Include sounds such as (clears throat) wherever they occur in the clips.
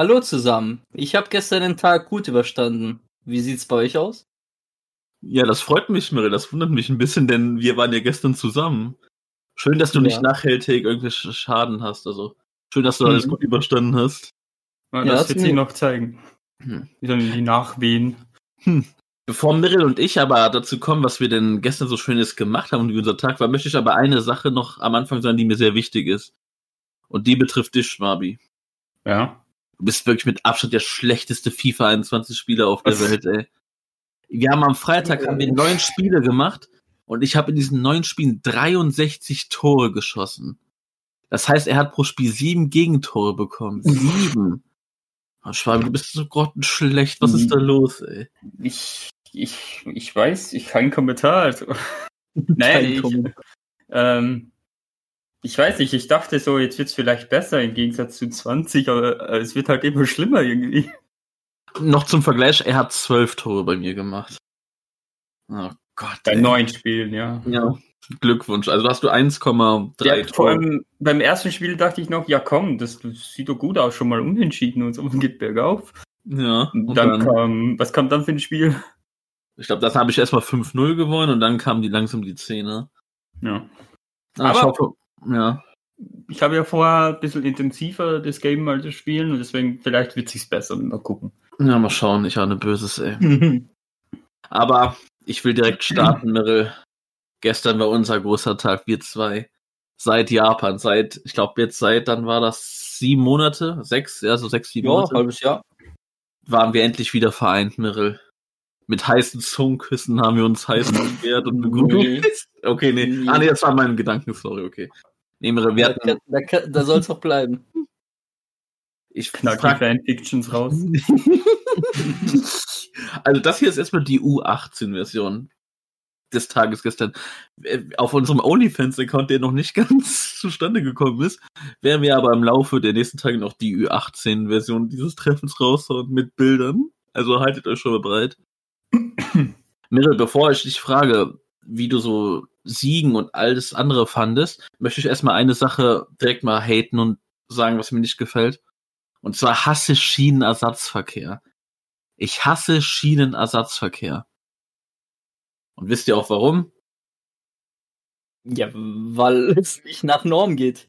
Hallo zusammen. Ich habe gestern den Tag gut überstanden. Wie sieht's bei euch aus? Ja, das freut mich, Mirre. Das wundert mich ein bisschen, denn wir waren ja gestern zusammen. Schön, dass du Ja. nicht nachhaltig irgendwelche Schaden hast. Also schön, dass du Mhm. alles gut überstanden hast. Ja, Ja, das das wird sich noch zeigen. Hm. Wie dann die Nachwehen. Bevor Mirrell und ich aber dazu kommen, was wir denn gestern so Schönes gemacht haben und wie unser Tag war, möchte ich aber eine Sache noch am Anfang sagen, die mir sehr wichtig ist. Und die betrifft dich, Schwabi. Ja. Du bist wirklich mit Abstand der schlechteste FIFA 21 Spieler auf der? Welt, ey. Wir haben am Freitag haben wir neun Spiele gemacht und ich habe in diesen neun Spielen 63 Tore geschossen. Das heißt, er hat pro Spiel sieben Gegentore bekommen. Sieben. Oh, Schwabi, du bist so grottenschlecht. Was ist da los, ey? Ich, ich, ich weiß, ich kein Kommentar. Also. (laughs) Nein, Kein ich, Kommentar. ähm, ich weiß nicht, ich dachte so, jetzt wird's vielleicht besser im Gegensatz zu 20, aber äh, es wird halt immer schlimmer irgendwie. Noch zum Vergleich, er hat zwölf Tore bei mir gemacht. Oh Gott. Bei ey. neun Spielen, ja. Ja, Glückwunsch. Also hast du 1,3 ja vor allem beim ersten Spiel dachte ich noch, ja komm, das, das sieht doch gut aus, schon mal unentschieden und so und geht bergauf. Ja. Und dann, dann, kam, was kam dann für ein Spiel? ich glaube, das habe ich erstmal 5-0 gewonnen und dann kamen die langsam die Zähne. Ja. Ah, ich Aber- hoffe, ja. Ich habe ja vorher ein bisschen intensiver das Game mal zu spielen und deswegen vielleicht wird sich's besser. Mal gucken. Ja, mal schauen. Ich ahne Böses, ey. (laughs) Aber ich will direkt starten, Mirel. Gestern war unser großer Tag, wir zwei. Seit Japan, seit, ich glaube jetzt seit, dann war das sieben Monate, sechs, ja, so sechs, sieben ja, Monate, halbes Jahr. waren wir endlich wieder vereint, Mirel. Mit heißen Zungenküssen haben wir uns heiß (laughs) beschwert und begrüßt. Okay, nee. Ah, nee, das war mein Gedanken, sorry, okay. Nee, Mirel, wir Da, hatten, da, da, da soll es auch bleiben. ich Knack die frag, Fanfictions raus. (laughs) also das hier ist erstmal die U18-Version des Tages gestern. Äh, Auf unserem OnlyFans-Account, der noch nicht (laughs) ganz zustande gekommen ist, werden wir aber im Laufe der nächsten Tage noch die U18-Version dieses Treffens raushauen mit Bildern. Also haltet euch schon mal bereit. (clears throat) Mirre, bevor ich dich frage, wie du so Siegen und alles andere fandest, möchte ich erstmal eine Sache direkt mal haten und sagen, was mir nicht gefällt. Und zwar hasse Schienenersatzverkehr. Ich hasse Schienenersatzverkehr. Und wisst ihr auch warum? Ja, weil (laughs) es nicht nach Norm geht.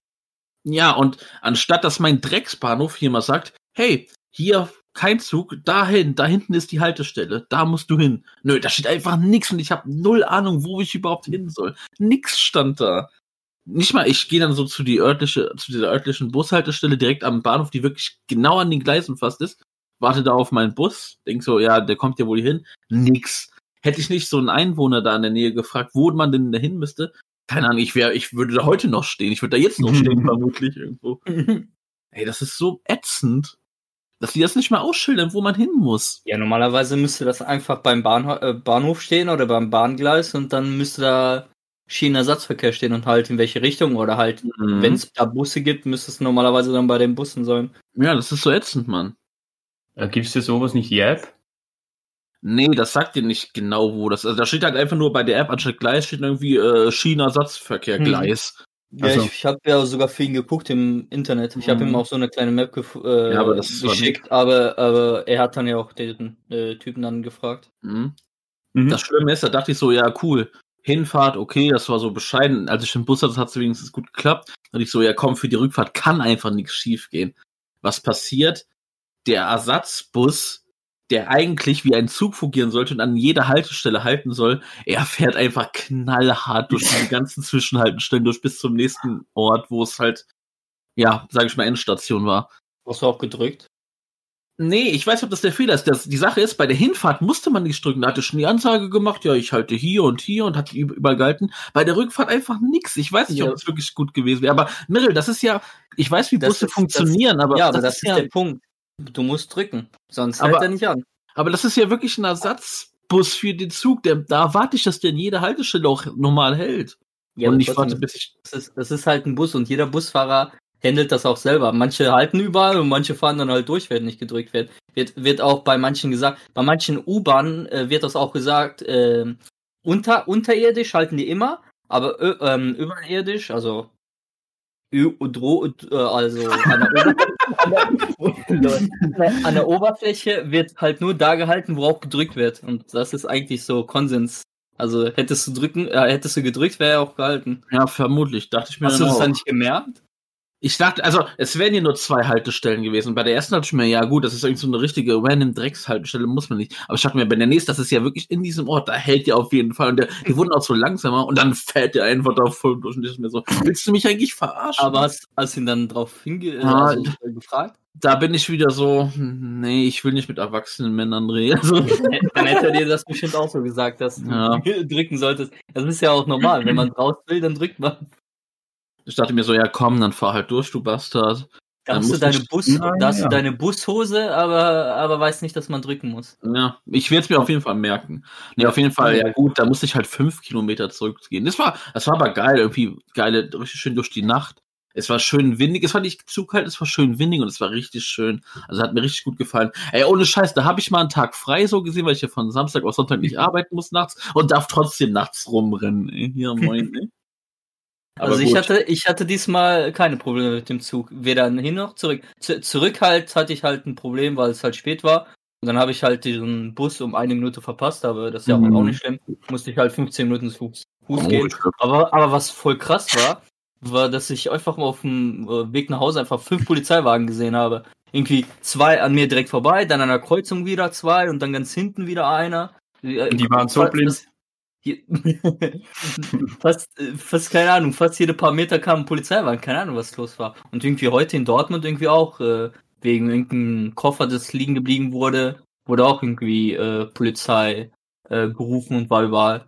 Ja, und anstatt dass mein Drecksbahnhof hier mal sagt, hey, hier kein Zug, dahin, da hinten ist die Haltestelle, da musst du hin. Nö, da steht einfach nix und ich habe null Ahnung, wo ich überhaupt hin soll. Nix stand da. Nicht mal, ich gehe dann so zu die örtliche, zu dieser örtlichen Bushaltestelle direkt am Bahnhof, die wirklich genau an den Gleisen fast ist. Warte da auf meinen Bus, denk so, ja, der kommt ja wohl hier hin. Nix. Hätte ich nicht so einen Einwohner da in der Nähe gefragt, wo man denn dahin müsste, keine Ahnung, ich wäre, ich würde da heute noch stehen. Ich würde da jetzt noch (laughs) stehen, vermutlich irgendwo. Ey, das ist so ätzend, dass die das nicht mal ausschildern, wo man hin muss. Ja, normalerweise müsste das einfach beim Bahnho äh, Bahnhof stehen oder beim Bahngleis und dann müsste da Schienenersatzverkehr stehen und halt in welche Richtung oder halt, Mhm. wenn es da Busse gibt, müsste es normalerweise dann bei den Bussen sein. Ja, das ist so ätzend, Mann. Äh, Gibt's dir sowas nicht die App? Nee, das sagt dir nicht genau, wo das ist. Also da steht halt einfach nur bei der App anstatt Gleis steht irgendwie äh, Schienenersatzverkehr, Mhm. Gleis. Ja, Also- ich, ich habe ja sogar für ihn geguckt im Internet. Ich habe Mhm. ihm auch so eine kleine Map äh, Ja, aber geschickt, aber, aber er hat dann ja auch den äh, Typen dann gefragt. Mhm. Mhm. Das Schlimme ist, da dachte ich so, ja, cool. Hinfahrt, okay, das war so bescheiden. Als ich den Bus hatte, hat es wenigstens gut geklappt. Da dachte ich so, ja, komm, für die Rückfahrt kann einfach nichts schief gehen. Was passiert? Der Ersatzbus, der eigentlich wie ein Zug fungieren sollte und an jeder Haltestelle halten soll, er fährt einfach knallhart durch die (laughs) ganzen Zwischenhaltestellen durch bis zum nächsten Ort, wo es halt, ja, sage ich mal, Endstation war. Hast du auch gedrückt? Nee, ich weiß nicht, ob das der Fehler ist. Das, die Sache ist, bei der Hinfahrt musste man nicht drücken. Da hatte schon die Ansage gemacht, ja, ich halte hier und hier und hat die überall gehalten. Bei der Rückfahrt einfach nix. Ich weiß nicht, Ja. ob es wirklich gut gewesen wäre. Aber Mirrell, das ist ja, ich weiß, wie Das Busse ist- funktionieren, aber, ja, aber das, ist ja, der Punkt. Du musst drücken, sonst Aber- hält er nicht an. aber das ist ja wirklich ein Ersatzbus für den Zug. Der, da erwarte ich, dass der in jeder Haltestelle auch normal hält. Ja, und trotzdem, warte, bis ich. das, ist, das ist halt ein Bus und jeder Busfahrer handelt das auch selber. Manche halten überall und manche fahren dann halt durch, wenn nicht gedrückt wird. Wird, wird auch bei manchen gesagt, bei manchen U-Bahnen äh, wird das auch gesagt, äh, unter, unterirdisch halten die immer, aber ö- ähm, überirdisch, also äh, also an der, Oberfläche, an der Oberfläche wird halt nur da gehalten, worauf gedrückt wird. Und das ist eigentlich so Konsens. Also hättest du drücken, äh, hättest du gedrückt, wäre er auch gehalten. Ja, vermutlich, dachte ich mir Hast du das auch. dann nicht gemerkt? Ich dachte, also es wären hier nur zwei Haltestellen gewesen. Bei der ersten dachte ich mir, ja gut, das ist irgendwie so eine richtige random Dreckshaltestelle, muss man nicht. Aber ich dachte mir, bei der nächsten, das ist ja wirklich in diesem Ort, da hält der auf jeden Fall. Und der, die wurden auch so langsamer und dann fällt der einfach da voll durch und ich mir so, willst du mich eigentlich verarschen? Aber hast, hast du ihn dann drauf hinge Ah, also, äh, gefragt? da bin ich wieder so, hm, nee, ich will nicht mit erwachsenen Männern reden. Also, (laughs) Dann hätte er dir das bestimmt auch so gesagt, dass du Ja. (laughs) drücken solltest. Das ist ja auch normal. Wenn man (laughs) raus will, dann drückt man. Ich dachte mir so, ja komm, dann fahr halt durch, du Bastard. Da hast, du deine, Bus, da hast ja. du deine Bushose, aber, aber weiß nicht, dass man drücken muss. Ja, ich werde es mir auf jeden Fall merken. Nee, auf jeden Fall, ja gut, da musste ich halt fünf Kilometer zurückgehen. Das war, das war aber geil, irgendwie geile, richtig schön durch die Nacht. Es war schön windig, es war nicht zu kalt, es war schön windig und es war richtig schön. Also hat mir richtig gut gefallen. Ey, ohne Scheiß, da habe ich mal einen Tag frei so gesehen, weil ich ja von Samstag auf Sonntag nicht (laughs) arbeiten muss nachts und darf trotzdem nachts rumrennen. Ey, hier moin, ey. Aber also ich gut. hatte, ich hatte diesmal keine Probleme mit dem Zug. Weder hin noch zurück. Z zurück halt hatte ich halt ein Problem, weil es halt spät war. Und dann habe ich halt diesen Bus um eine Minute verpasst, aber das ist ja Mhm. auch nicht schlimm. Musste ich halt 15 Minuten zu Fuß, Fuß Oh, gehen. ich Aber, aber was voll krass war, war, dass ich einfach mal auf dem äh, Weg nach Hause einfach fünf Polizeiwagen gesehen habe. Irgendwie zwei an mir direkt vorbei, dann an der Kreuzung wieder zwei und dann ganz hinten wieder einer. Die waren so blind. (laughs) Fast, äh, fast, keine Ahnung, fast jede paar Meter kam ein Polizeiwagen, keine Ahnung, was los war. Und irgendwie heute in Dortmund irgendwie auch, äh, wegen irgendeinem Koffer, das liegen geblieben wurde, wurde auch irgendwie äh, Polizei äh, gerufen und war überall.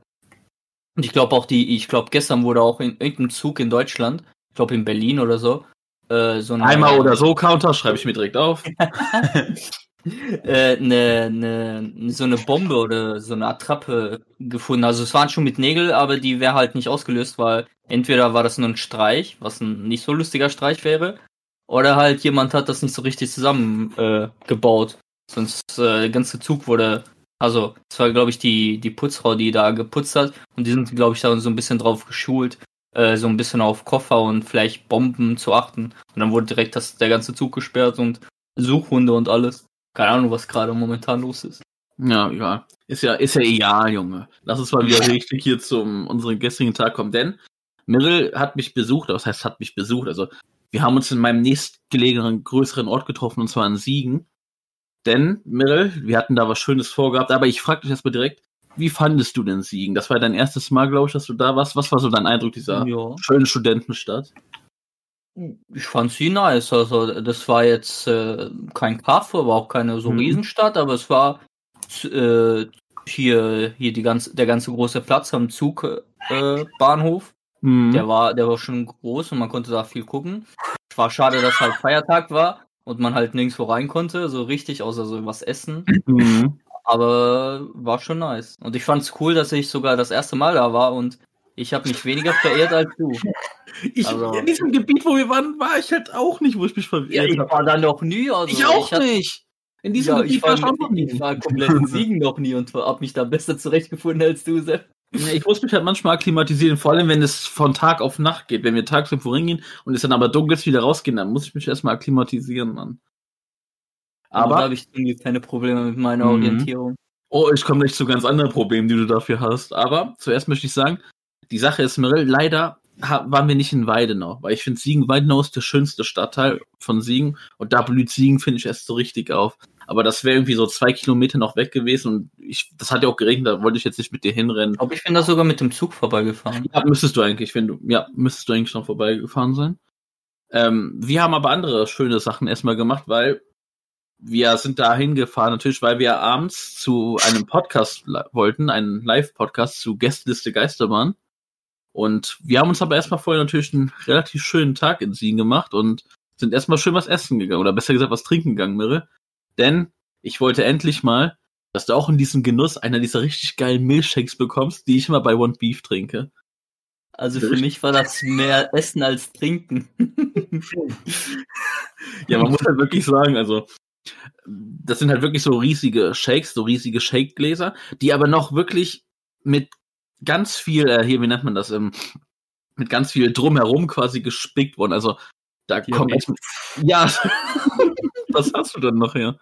Und ich glaube auch die, ich glaube gestern wurde auch in irgendeinem Zug in Deutschland, ich glaube in Berlin oder so, äh, so eine, Einmal oder so Counter, schreibe ich mir direkt auf. (laughs) äh, eine, eine, so eine Bombe oder so eine Attrappe gefunden. Also es waren schon mit Nägel, aber die wäre halt nicht ausgelöst, weil entweder war das nur ein Streich, was ein nicht so lustiger Streich wäre, oder halt jemand hat das nicht so richtig zusammen äh. Sonst äh, der ganze Zug wurde, also es war glaube ich die die Putzfrau, die da geputzt hat und die sind glaube ich da so ein bisschen drauf geschult, äh, so ein bisschen auf Koffer und vielleicht Bomben zu achten. Und dann wurde direkt das der ganze Zug gesperrt und Suchhunde und alles. Keine Ahnung, was gerade momentan los ist. Ja, egal. Ist ja, ist ja egal, Junge. Lass uns mal wieder richtig hier zum unseren gestrigen Tag kommen, denn Mirrell hat mich besucht, das heißt, hat mich besucht. Also, wir haben uns in meinem nächstgelegenen größeren Ort getroffen, und zwar in Siegen. Denn, Mirrell, wir hatten da was Schönes vorgehabt, aber ich frage dich erstmal direkt, wie fandest du denn Siegen? Das war dein erstes Mal, glaube ich, dass du da warst. Was war so dein Eindruck dieser Ja. schönen Studentenstadt? Ich fand sie nice. Also, das war jetzt äh, kein Kaff, aber auch keine so Mhm. Riesenstadt, aber es war äh, hier, hier die ganze, der ganze große Platz am Zugbahnhof. Äh. Mhm. Der war, der war schon groß und man konnte da viel gucken. Es war schade, dass halt Feiertag war und man halt nirgendwo rein konnte, so richtig, außer so was essen. Mhm. Aber war schon nice. Und ich fand's cool, dass ich sogar das erste Mal da war und ich habe mich weniger verehrt als du. (laughs) Ich, Also- in diesem Gebiet, wo wir waren, war ich halt auch nicht, wo ich mich Ja, verwirrt ich habe. war da noch nie. Also Ich auch hatte- nicht. In diesem ja, Gebiet ich war ich auch noch nie. ich war komplett in Siegen noch nie und hab mich da besser zurechtgefunden als du, Sepp. Ja, Ich muss mich halt manchmal akklimatisieren, vor allem wenn es von Tag auf Nacht geht. Wenn wir tags irgendwo hingehen und es dann aber dunkel ist, wieder rausgehen, dann muss ich mich erstmal akklimatisieren, Mann. Aber da Aber, habe ich keine Probleme mit meiner Mhm. Orientierung. oh, ich komme gleich zu ganz anderen Problemen, die du dafür hast. Aber zuerst möchte ich sagen, die Sache ist, Mirel, leider waren wir nicht in Weidenau, weil ich finde, Siegen-Weidenau ist der schönste Stadtteil von Siegen und da blüht Siegen, finde ich, erst so richtig auf. Aber das wäre irgendwie so zwei Kilometer noch weg gewesen und ich, das hat ja auch geregnet, da wollte ich jetzt nicht mit dir hinrennen. Aber ich bin da sogar mit dem Zug vorbeigefahren. Ja, müsstest du eigentlich, wenn du, ja, müsstest du eigentlich schon vorbeigefahren sein. Ähm, wir haben aber andere schöne Sachen erstmal gemacht, weil wir sind da hingefahren, natürlich, weil wir abends zu einem Podcast wollten, einen Live-Podcast zu Gästeliste Geisterbahn. Und wir haben uns aber erstmal vorher natürlich einen relativ schönen Tag in Siegen gemacht und sind erstmal schön was essen gegangen, oder besser gesagt was trinken gegangen, Mirre. Denn ich wollte endlich mal, dass du auch in diesem Genuss einer dieser richtig geilen Milchshakes bekommst, die ich immer bei One Beef trinke. Also für mich war das mehr Essen als Trinken. (laughs) Ja, man muss halt wirklich sagen, also das sind halt wirklich so riesige Shakes, so riesige Shake-Gläser, die aber noch wirklich mit ganz viel, äh, hier, wie nennt man das, ähm, mit ganz viel drumherum quasi gespickt worden. Also da kommt Diabetes. (laughs) ja, (laughs) was hast du denn noch her?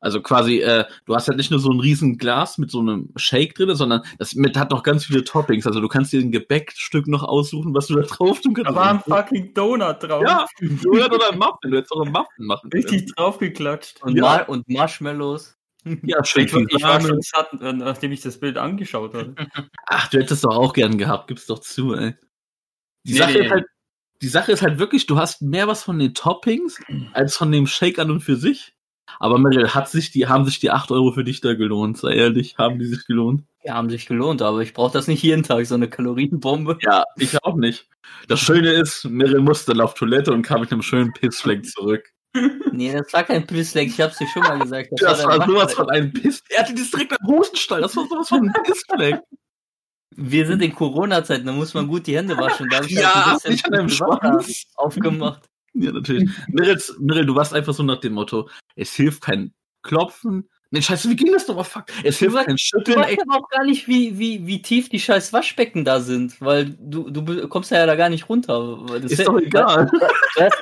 Also quasi, äh, du hast halt nicht nur so ein riesen Glas mit so einem Shake drin, sondern das mit hat noch ganz viele Toppings. Also du kannst dir ein Gebäckstück noch aussuchen, was du da drauf tun kannst. Da war ein fucking Donut drauf. ja, Donut oder ein Muffin. Du hättest auch einen Muffin machen können. Richtig draufgeklatscht. Und, Ja. Mar und Marshmallows. Ja, schön Ich, war- ich war schon satt, äh, nachdem ich das Bild angeschaut habe. Ach, du hättest doch auch gern gehabt, gib's doch zu, ey. Die, Nee, Sache, nee. Ist halt, die Sache ist halt wirklich, du hast mehr was von den Toppings als von dem Shake an und für sich. Aber Meryl, hat sich die, haben sich die 8 Euro für dich da gelohnt? Sei ehrlich, haben die sich gelohnt? Die haben sich gelohnt, aber ich brauche das nicht jeden Tag, so eine Kalorienbombe. Ja, ich auch nicht. Das Schöne ist, Meryl musste dann auf Toilette und kam mit einem schönen Pissfleck zurück. Nee, das war kein Pissleck, ich hab's dir schon mal gesagt. Das der war sowas von einem Piss. Er hatte das direkt am Hosenstall. Das war sowas von einem Pissfleck. Wir sind in Corona-Zeiten, da muss man gut die Hände waschen. Da hab ich Ja, halt nicht an Wasser Schwanz. aufgemacht. Ja, natürlich. Meryl, Meryl, du warst einfach so nach dem Motto, es hilft kein Klopfen. Nee, scheiße, wie ging das doch mal? Fuck. Es hilft kein Du Schütteln. weißt Ey, aber auch gar nicht, wie, wie, wie tief die scheiß Waschbecken da sind, weil du, du kommst ja da gar nicht runter. Das ist doch egal. (laughs) Das, das,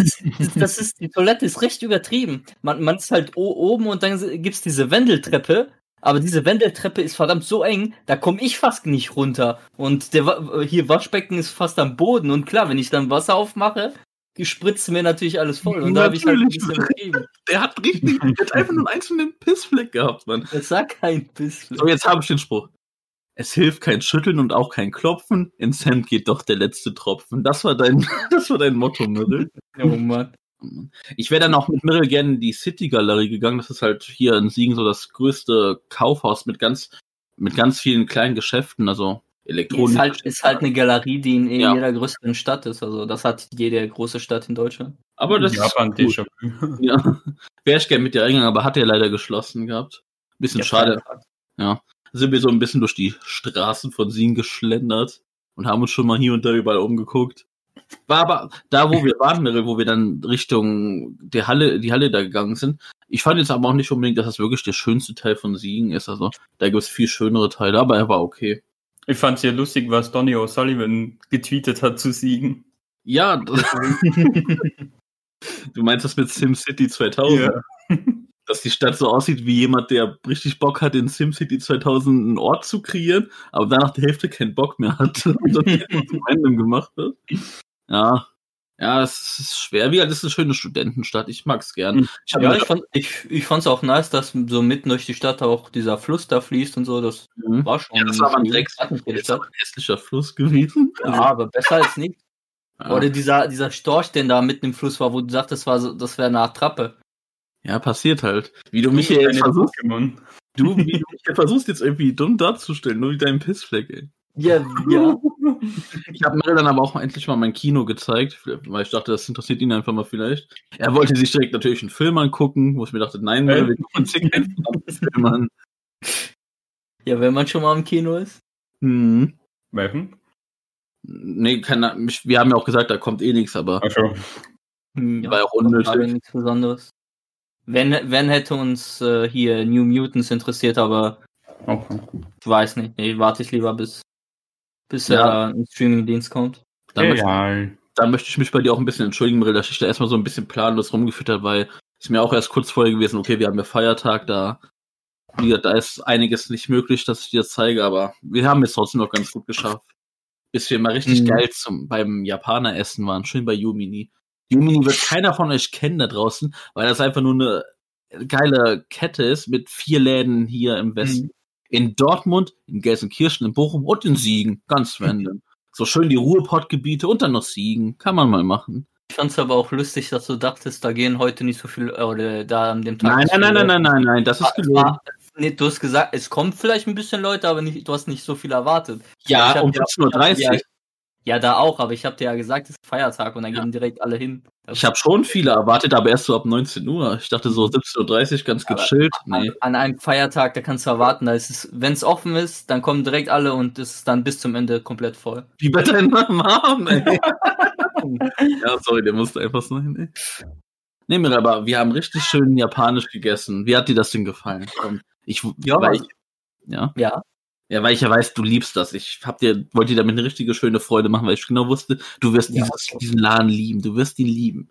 ist, das, das ist, die Toilette ist recht übertrieben. Man, man ist halt oben und dann gibt's diese Wendeltreppe, aber diese Wendeltreppe ist verdammt so eng, da komme ich fast nicht runter. Und der hier Waschbecken ist fast am Boden und klar, wenn ich dann Wasser aufmache, spritzt mir natürlich alles voll. Und da habe ich halt ein Natürlich. bisschen übertrieben. Der hat richtig, der hat einfach nur einen einzelnen Pissfleck gehabt, Mann. Das sagt kein bisschen. So, jetzt habe ich den Spruch. Es hilft kein Schütteln und auch kein Klopfen. Ins Hemd geht doch der letzte Tropfen. Das war dein, (laughs) das war dein Motto, Meryl. Oh Mann. Ich wäre dann auch mit Meryl gerne in die City Galerie gegangen. Das ist halt hier in Siegen so das größte Kaufhaus mit ganz, mit ganz vielen kleinen Geschäften, also Elektronik. Ist halt, ist halt eine Galerie, die in Ja. jeder größeren Stadt ist. Also das hat jede große Stadt in Deutschland. aber das Japan ist gut. Déjà-vu. (laughs) Ja. Wäre ich gerne mit dir reingegangen, aber hat er leider geschlossen gehabt. Bisschen Ja, schade. Sind wir so ein bisschen durch die Straßen von Siegen geschlendert und haben uns schon mal hier und da überall umgeguckt. War aber da, wo wir waren, wo wir dann Richtung der Halle, die Halle da gegangen sind. Ich fand jetzt aber auch nicht unbedingt, dass das wirklich der schönste Teil von Siegen ist. Also da gibt es viel schönere Teile, aber er war okay. Ich fand es ja lustig, was Donny O'Sullivan getweetet hat zu Siegen. Ja, das, (laughs) du meinst das mit SimCity 2000? Dass die Stadt so aussieht wie jemand, der richtig Bock hat, in SimCity 2000 einen Ort zu kreieren, aber dann nach der Hälfte keinen Bock mehr hat (laughs) und dann zum random gemacht hat. Ja. Ja, es ist schwer. Wie alt ist eine schöne Studentenstadt? Ich mag's gern. Ich hab Ja, ich fand ich, ich fand's auch nice, dass so mitten durch die Stadt auch dieser Fluss da fließt und so. Das Mhm. war schon. Ja, das war aber ein hässlicher Fluss gewesen. Ja, aber besser als nicht. Ja. Oder dieser, dieser Storch, der da mitten im Fluss war, wo du sagtest, das, war so, das wäre eine Art Trappe. Ja, passiert halt. Wie du mich hier jetzt versuchst, Pokémon. du, wie du mich hier versuchst jetzt irgendwie dumm darzustellen, nur wie dein Pissfleck, ey. Ja, ja. (laughs) Ich habe mir dann aber auch endlich mal mein Kino gezeigt, weil ich dachte, das interessiert ihn einfach mal vielleicht. Er wollte sich direkt natürlich einen Film angucken, wo ich mir dachte, nein, Äh? wir gucken uns hier keinen verdammten Film an. (laughs) ja, wenn man schon mal im Kino ist. Hm. Welchen? Nee, keine, Ahnung, wir haben ja auch gesagt, da kommt eh nichts, aber Also, Hm, war ja auch unnötig. nichts Besonderes. Wenn, wenn hätte uns äh, hier New Mutants interessiert, aber okay. ich weiß nicht. Nee, warte ich lieber bis, bis Ja. er im Streamingdienst kommt. Da, möchte, Egal. da möchte ich mich bei dir auch ein bisschen entschuldigen, Brill, dass ich da erstmal so ein bisschen planlos rumgeführt habe, weil es mir auch erst kurz vorher gewesen, okay, wir haben ja Feiertag, da, wie gesagt, da ist einiges nicht möglich, dass ich dir das zeige, aber wir haben es trotzdem noch ganz gut geschafft. Bis wir mal richtig Mhm. geil zum, beim Japaner essen waren, schön bei Yumini. Yumini wird keiner von euch kennen da draußen, weil das einfach nur eine geile Kette ist mit vier Läden hier im Westen. In Dortmund, in Gelsenkirchen, in Bochum und in Siegen, ganz random. So schön die Ruhrpottgebiete und dann noch Siegen. Kann man mal machen. Ich fand's aber auch lustig, dass du dachtest, da gehen heute nicht so viel, äh, oder da an dem Tag. Nein, nein, nein, nein, nein, nein, nein, das ist Es gelogen. Nee, du hast gesagt, es kommt vielleicht ein bisschen Leute, aber nicht, du hast nicht so viel erwartet. Ja, um dir- 17.30 Ja, Uhr. Ja, da auch, aber ich habe dir ja gesagt, es ist Feiertag und dann Ja. gehen direkt alle hin. Das- Ich habe schon viele erwartet, aber erst so ab 19 Uhr. Ich dachte so 17.30 Uhr ganz gechillt. Nee. an, einem Feiertag, da kannst du erwarten, da ist es, wenn es offen ist, dann kommen direkt alle und es ist dann bis zum Ende komplett voll. Wie bei deinem Mom, ey. (laughs) ja, sorry, der musste einfach sein, ey. Nee, mir aber wir haben richtig schön japanisch gegessen. Wie hat dir das denn gefallen? Ich, Ja, ich, ja. Ja. Ja, weil ich ja weiß, du liebst das. Ich hab dir, wollte dir damit eine richtige schöne Freude machen, weil ich genau wusste, du wirst Ja. dieses, diesen Laden lieben. Du wirst ihn lieben.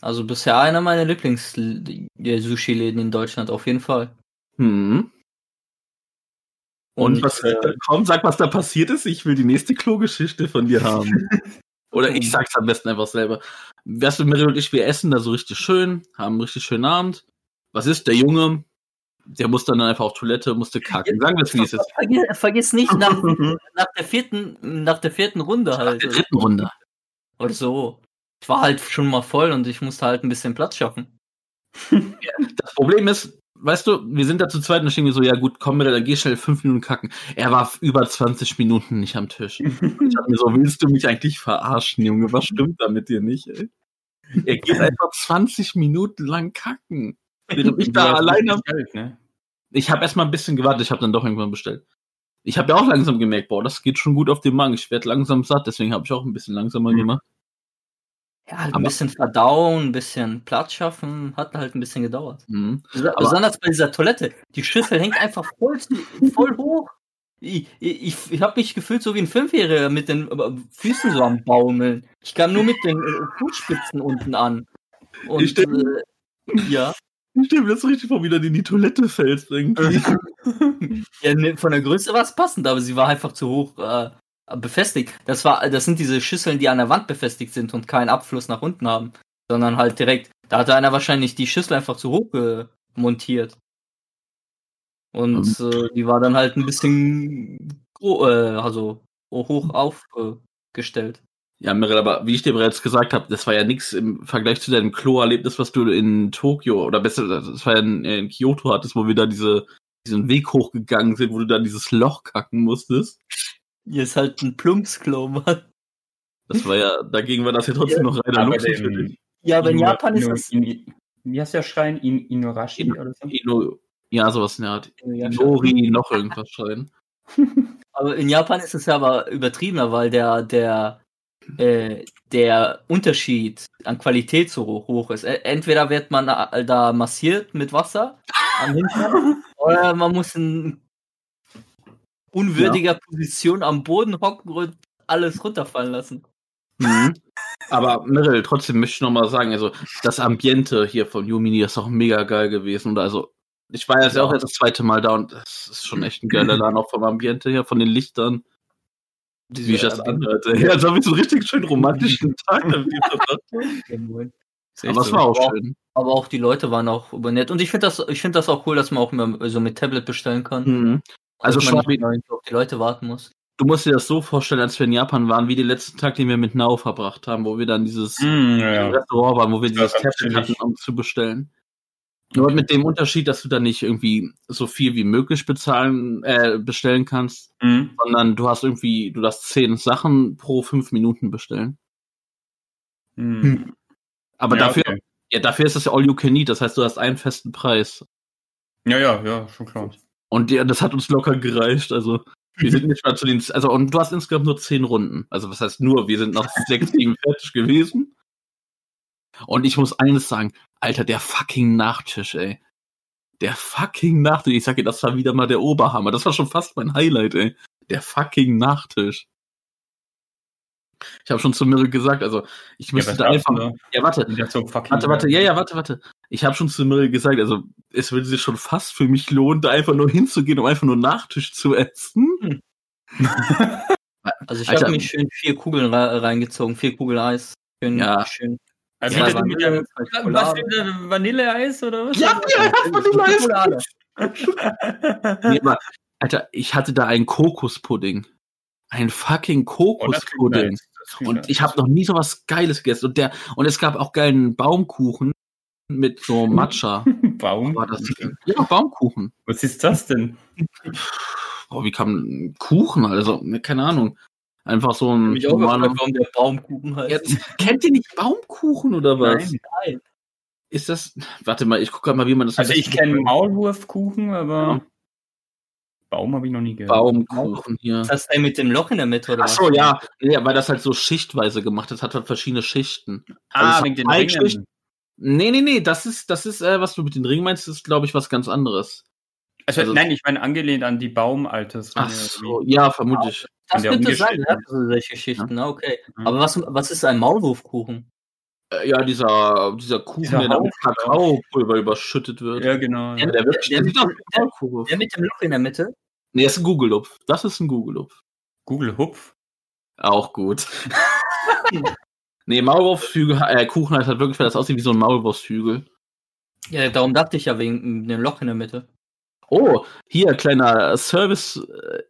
Also bisher einer meiner Lieblings-Sushi-Läden in Deutschland, auf jeden Fall. Hm. Und, was, äh, komm, sag, was da passiert ist. Ich will die nächste Klogeschichte von dir haben. (laughs) Oder ich sag's am besten einfach selber. Weißt du, Mary und ich, wir essen da so richtig schön, haben einen richtig schönen Abend. Was ist der Junge? Der muss dann einfach auf Toilette, musste kacken. Sagen wir es, wie es ist. Vergiss, vergiss nicht, (laughs) nach, nach, der vierten, nach der vierten Runde Nach halt. der dritten Runde. Oder so. Ich war halt schon mal voll und ich musste halt ein bisschen Platz schaffen. (laughs) Das Problem ist, weißt du, wir sind da zu zweit und stehen wir so, ja gut, komm, Mirel, dann geh schnell fünf Minuten kacken. Er war über 20 Minuten nicht am Tisch. (laughs) Ich hab mir so, willst du mich eigentlich verarschen, Junge? Was stimmt da mit dir nicht, ey? Er geht einfach 20 Minuten lang kacken. Während ich da alleine Geld, ne? Ich habe erstmal ein bisschen gewartet, ich habe dann doch irgendwann bestellt. Ich habe ja auch langsam gemerkt, boah, das geht schon gut auf den Magen. Ich werde langsam satt, deswegen habe ich auch ein bisschen langsamer Mhm. gemacht. Ja, halt ein Aber- bisschen verdauen, ein bisschen Platz schaffen, hat halt ein bisschen gedauert. Mhm. Besonders bei dieser Toilette. Die Schüssel hängt einfach voll, voll hoch. Ich, ich, ich habe mich gefühlt so wie ein Fünfjähriger mit den äh, Füßen so am Baumeln. Ich kam nur mit den äh, Fußspitzen unten an. Und Ich äh, ja, Ich stelle mir das so richtig vor, wie du in die Toilette fällst irgendwie. (laughs) ja ne, von der Größe war es passend, aber sie war einfach zu hoch äh, befestigt. Das war, das sind diese Schüsseln, die an der Wand befestigt sind und keinen Abfluss nach unten haben, sondern halt direkt. Da hatte einer wahrscheinlich die Schüssel einfach zu hoch äh, montiert. Und äh, die war dann halt ein bisschen gro äh, also hoch aufgestellt. Ja, Mirel, aber wie ich dir bereits gesagt habe, das war ja nichts im Vergleich zu deinem Klo-Erlebnis, was du in Tokio oder besser, das war ja in, in Kyoto hattest, wo wir da diese, diesen Weg hochgegangen sind, wo du dann dieses Loch kacken musstest. Hier ist halt ein Plumpsklo, Mann. Das war ja, dagegen war das ja trotzdem noch reiner Luxus für dich. Ja, aber in Ino- Japan ist Ino- das. In, wie heißt der Schrein? In, Inorashi In- oder so? Ino, ja, sowas in der Art. Ja, Nori, noch irgendwas schreien. (laughs) Aber in Japan ist es ja aber übertriebener, weil der, der, äh, der Unterschied an Qualität so hoch, hoch ist. Ä- Entweder wird man da massiert mit Wasser am Hintern, (laughs) oder man muss in unwürdiger Position am Boden hocken und alles runterfallen lassen. Mhm. Aber Mirel, trotzdem möchte ich noch mal sagen, also das Ambiente hier von Yumini ist auch mega geil gewesen. Und also, ich war jetzt Ja. auch jetzt das zweite Mal da und das ist schon echt ein geiler (laughs) Laden, auch vom Ambiente her, von den Lichtern, wie ich das anhörte. Ja, so habe ich so einen richtig schön romantischen (laughs) Tag verbracht. Aber es war auch Aber auch- schön. Aber auch die Leute waren auch über nett. Und ich finde das, ich finde das auch cool, dass man auch immer so mit Tablet bestellen kann. Mhm. Also dass man Schwabi, nicht auf die Leute warten muss. du musst dir das so vorstellen, als wir in Japan waren, wie den letzten Tag, den wir mit Now verbracht haben, wo wir dann dieses Mm, ja, ja. Restaurant waren, wo wir dieses Tablet hatten, um zu bestellen. Nur mit dem Unterschied, dass du dann nicht irgendwie so viel wie möglich bezahlen, äh, bestellen kannst, Mm. sondern du hast irgendwie, du darfst zehn Sachen pro fünf Minuten bestellen. Mm. Aber Ja, dafür, okay. ja, dafür ist das ja all you can eat, das heißt, du hast einen festen Preis. Ja, ja, ja, schon klar. Und ja, das hat uns locker gereicht, also. Wir sind nicht mal zu den, also, und du hast insgesamt nur zehn Runden. Also, was heißt nur? Wir sind noch (laughs) sechs, sieben fertig gewesen. Und ich muss eines sagen, Alter, der fucking Nachtisch, ey. Der fucking Nachtisch. Ich sag dir, das war wieder mal der Oberhammer. Das war schon fast mein Highlight, ey. Der fucking Nachtisch. Ich habe schon zu Mirre gesagt, also ich müsste was da einfach. da? Ja, warte. So fucking Warte, warte, ja, ja, warte, warte. Ich habe schon zu Mirre gesagt, also es würde sich schon fast für mich lohnen, da einfach nur hinzugehen, um einfach nur Nachtisch zu essen. (laughs) Also ich habe mich schön vier Kugeln re reingezogen, vier Kugeln Eis. Schön, Ja. schön. Also Ja, Zwei was der Vanilleeis oder was? Ja, ja, Vanilleeis. (laughs) Nee, aber, Alter, ich hatte da einen Kokospudding. Ein fucking Oh, Kokospudding. klingt Und ich habe noch nie sowas Geiles gegessen. Und der, und es gab auch geilen Baumkuchen mit so (laughs) Matcha. Baum. War das? Ja, Baumkuchen. Was ist das denn? Boah, wie kam ein Kuchen? Also, ne, keine Ahnung. Einfach so ein Mich auch normaler. gefragt, warum der Baumkuchen heißt. Jetzt, kennt ihr nicht Baumkuchen oder was? Nein. Nein. Ist das. Warte mal, ich gucke mal, wie man das Also am ich kenne Maulwurfkuchen, aber Ja. Baum habe ich noch nie gehört. Baumkuchen hier. Ist das der mit dem Loch in der Mitte oder Ach so, ja. Nee, weil das halt so schichtweise gemacht ist. Hat halt verschiedene Schichten. Also Ah, hat wegen den Ringen. Nee, nee, nee, das ist, das ist, äh, was du mit den Ringen meinst, ist, glaube ich, was ganz anderes. Also, Also- nein, ich meine angelehnt an die Baumaltersrinne. Ach so, ja, vermutlich. Das könnte sein, umgestellt, ja, so solche Geschichten, na, okay. Mhm. Aber was, was ist ein Maulwurfkuchen? Äh, Ja, dieser, dieser Kuchen, Dieser der mit Kakaopulver überschüttet wird. Ja, genau. Ja. Der, wird, der- der wie der- mit dem Loch in der Mitte? Nee, das ist ein Google-Lupf. Das ist ein Google-Lupf. Google Hupf. Auch gut. (laughs) nee, Maulwurfshügel, äh, Kuchen hat halt wirklich, weil das aussieht wie so ein Maulwurfshügel. Ja, darum dachte ich ja wegen dem Loch in der Mitte. Oh, hier, kleiner Service,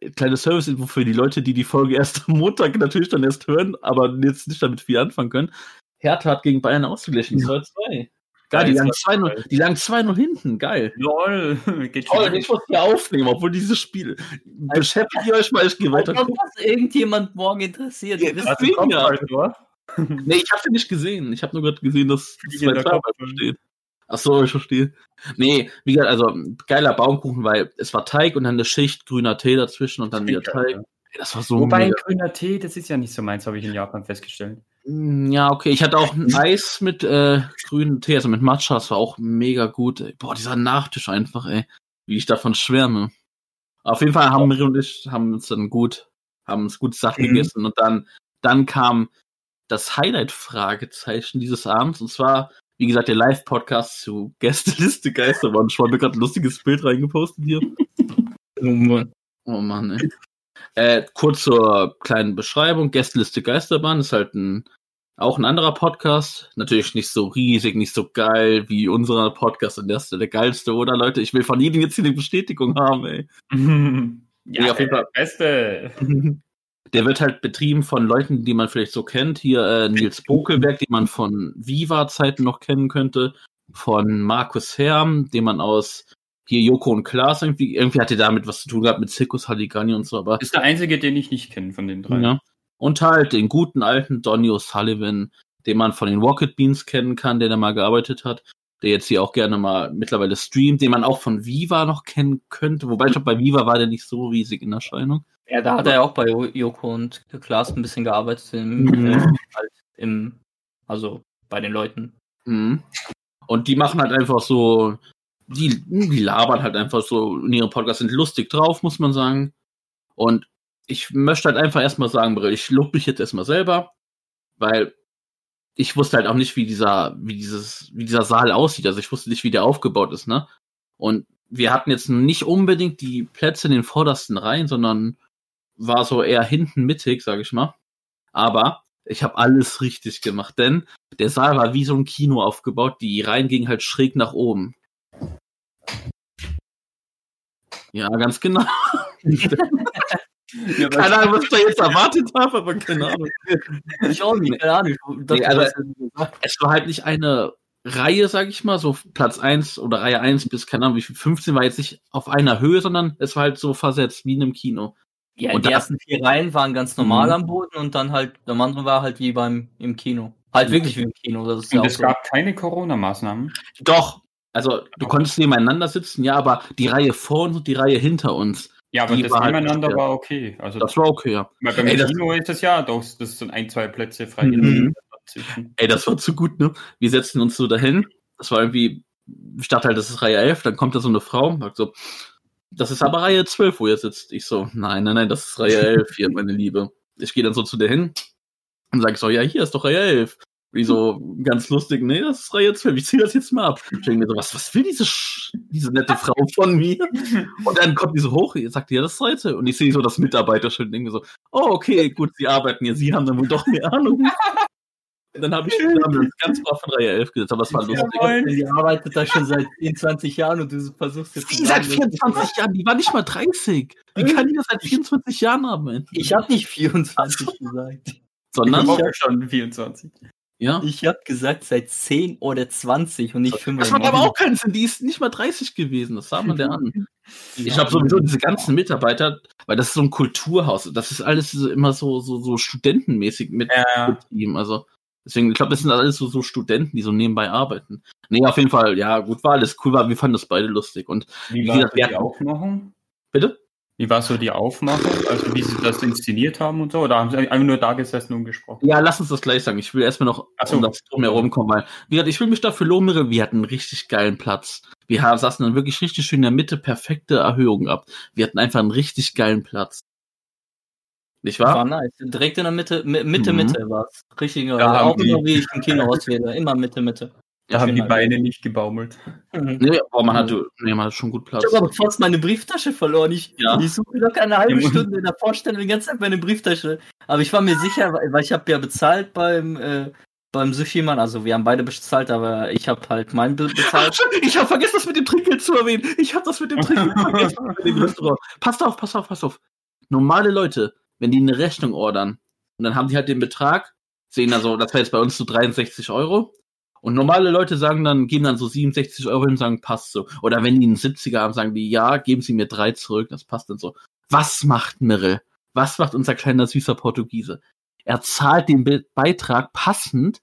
äh, kleine Service-Info für die Leute, die die Folge erst am Montag natürlich dann erst hören, aber jetzt nicht damit viel anfangen können. Hertha hat gegen Bayern ausgeglichen. 2-2. Geil, die lagen 2-2. 2-0 die lagen 2-0 hinten. Geil. Lol. (laughs) Geht Toll, ich muss hier aufnehmen, obwohl dieses Spiel. Beschäftigt ihr euch mal, ich gehe weiter Ob das irgendjemand morgen interessiert. Ja, das- Deswegen ja. (laughs) Nee, ich habe den nicht gesehen. Ich habe nur gerade gesehen, dass Tore Kopf- steht. Ach so, ich verstehe. Nee, wie gesagt, also geiler Baumkuchen, weil es war Teig und dann eine Schicht grüner Tee dazwischen und dann wieder Teig. Das war so Wobei mega. grüner Tee, das ist ja nicht so meins, habe ich in Japan festgestellt. Mm, Ja, okay. Ich hatte auch ein Eis mit äh, grünem Tee, also mit Matcha. Das war auch mega gut. Boah, dieser Nachtisch einfach, ey. Wie ich davon schwärme. Auf jeden Fall haben Miri und ich haben uns dann gut, haben uns gut Sachen Mhm. gegessen und dann, dann kam das Highlight-Fragezeichen dieses Abends und zwar, wie gesagt, der Live-Podcast zu Gästeliste Geisterbahn. Ich habe mir gerade ein lustiges Bild reingepostet hier. Oh Mann, ey. Äh, kurz zur kleinen Beschreibung. Gästeliste Geisterbahn ist halt ein, auch ein anderer Podcast. Natürlich nicht so riesig, nicht so geil wie unser Podcast und der ist der geilste, oder Leute? Ich will von jedem jetzt hier eine Bestätigung haben, ey. (laughs) ja, auf jeden Fall. Beste. (laughs) Der wird halt betrieben von Leuten, die man vielleicht so kennt. Hier äh, Nils Bokelberg, den man von Viva-Zeiten noch kennen könnte. Von Markus Herm, den man aus hier Joko und Klaas irgendwie, irgendwie hat er damit was zu tun gehabt mit Zirkus Haligani und so, aber Ist der einzige, den ich nicht kenne von den drei. Ja. Und halt den guten alten Donny O'Sullivan, den man von den Rocket Beans kennen kann, der da mal gearbeitet hat, der jetzt hier auch gerne mal mittlerweile streamt, den man auch von Viva noch kennen könnte. Wobei ich glaube, bei Viva war der nicht so riesig in Erscheinung. Ja, da hat er ja auch bei Jo- Joko und Klaas ein bisschen gearbeitet. Im, Mhm. äh, halt im, also bei den Leuten. Mhm. Und die machen halt einfach so, die, die labern halt einfach so in ihrem Podcast, sind lustig drauf, muss man sagen. Und ich möchte halt einfach erstmal sagen, ich lobe mich jetzt erstmal selber, weil ich wusste halt auch nicht, wie dieser, wie dieses, wie dieser Saal aussieht. Also ich wusste nicht, wie der aufgebaut ist, ne? Und wir hatten jetzt nicht unbedingt die Plätze in den vordersten Reihen, sondern war so eher hinten mittig, sag ich mal. Aber ich habe alles richtig gemacht, denn der Saal war wie so ein Kino aufgebaut. Die Reihen gingen halt schräg nach oben. Ja, ganz genau. (laughs) Ja, Keine Ahnung, was ich da jetzt erwartet habe, aber keine Ahnung. Ich auch nicht, keine Ahnung. Nee, also- Es war halt nicht eine Reihe, sag ich mal, so Platz 1 oder Reihe 1 bis, keine Ahnung, wie viel, 15 war jetzt nicht auf einer Höhe, sondern es war halt so versetzt, wie in einem Kino. Ja, Und die ersten vier Reihen waren ganz normal Mhm. am Boden und dann halt, der andere war halt wie beim im Kino. Halt wirklich wie im Kino. Das ist ja Und auch es so. gab keine Corona-Maßnahmen. Doch, also du konntest nebeneinander sitzen, ja, aber die Reihe vor uns und die Reihe hinter uns, Ja, aber das war halt nebeneinander schwer. war okay. Also das war okay, ja. weil beim Ey, das- Kino ist es ja doch, das sind ein, zwei Plätze frei. Mhm. Ey, das war zu gut, ne? Wir setzen uns so dahin. Das war irgendwie, ich dachte halt, das ist Reihe 11, dann kommt da so eine Frau und sagt so, das ist aber Reihe 12, wo ihr sitzt. Ich so, nein, nein, nein, das ist Reihe (laughs) 11 hier, meine Liebe. Ich gehe dann so zu der hin und sage so, ja, hier ist doch Reihe 11. Wie so ganz lustig, nee, das ist Reihe 12, ich ziehe das jetzt mal ab. Ich denke mir so, was, was will diese, Sch diese nette (laughs) Frau von mir? (laughs) Und dann kommt die so hoch, ihr sagt, ja, das ist Reihe 12. Und ich sehe so das Mitarbeiterschild und denke mir so, oh, okay, gut, sie arbeiten hier, sie haben dann wohl doch mehr Ahnung. Und dann habe ich dann haben wir uns ganz brav von Reihe 11 gesetzt, aber es war lustig. Die arbeitet da schon seit 20 Jahren und du versuchst jetzt. Wie, seit sagen, 24 Jahren? Die war nicht mal 30. Wie kann die das seit 24 Jahren haben? ey? Ich habe nicht 24 gesagt. Ich Sondern, war auch schon 24. ja. Ich habe gesagt seit 10 oder 20 und nicht Das 95. macht aber auch keinen Sinn. Die ist nicht mal 30 gewesen. Das sah man der an. Ich glaube sowieso diese ganzen Mitarbeiter, weil das ist so ein Kulturhaus. Das ist alles immer so, so, so studentenmäßig mit Ja, Betrieben. Also, deswegen, ich glaube, das sind alles so, so Studenten, die so nebenbei arbeiten. Nee, auf jeden Fall, ja, gut, war alles cool, war, wir fanden das beide lustig. Und wie war gesagt, die hatten- Aufmachung? bitte? Wie war so die Aufmachung? Also wie sie das inszeniert haben und so? Oder haben sie einfach nur da gesessen und gesprochen? Ja, lass uns das gleich sagen. Ich will erstmal noch Ach so. um das drumherum kommen, weil, wie gesagt, ich will mich dafür loben, Mirre, wir hatten einen richtig geilen Platz. Wir haben, saßen dann wirklich richtig schön in der Mitte, perfekte Erhöhung ab. Wir hatten einfach einen richtig geilen Platz. Nicht wahr? War nice. Direkt in der Mitte, Mi- Mitte, Mhm. Mitte war's. Richtig geil. Da haben auch die- immer wie ich im Kino auswähle. Immer Mitte, Mitte. Da haben die Beine nicht gebaumelt. Mhm. Nee, aber man hatte, nee, man hatte schon gut Platz. Ich habe aber fast meine Brieftasche verloren. Ich, Ja. ich suche locker eine halbe Ja. Stunde in der Vorstellung die ganze Zeit meine Brieftasche. Aber ich war mir sicher, weil ich habe ja bezahlt beim äh, beim Sushi-Mann. Also wir haben beide bezahlt, aber ich habe halt mein Bild bezahlt. Ich habe vergessen, das mit dem Trinkgeld zu erwähnen. Ich habe das mit dem Trinkgeld (laughs) vergessen. bei dem Restaurant. Passt auf, pass auf, pass auf. Normale Leute, wenn die eine Rechnung ordern und dann haben die halt den Betrag, sehen also, das wäre jetzt bei uns so 63 Euro. Und normale Leute sagen dann, geben dann so 67 Euro hin und sagen, passt so. Oder wenn die einen 70er haben, sagen die, ja, geben sie mir drei zurück, das passt dann so. Was macht Mirre? Was macht unser kleiner süßer Portugiese? Er zahlt den Be Beitrag passend.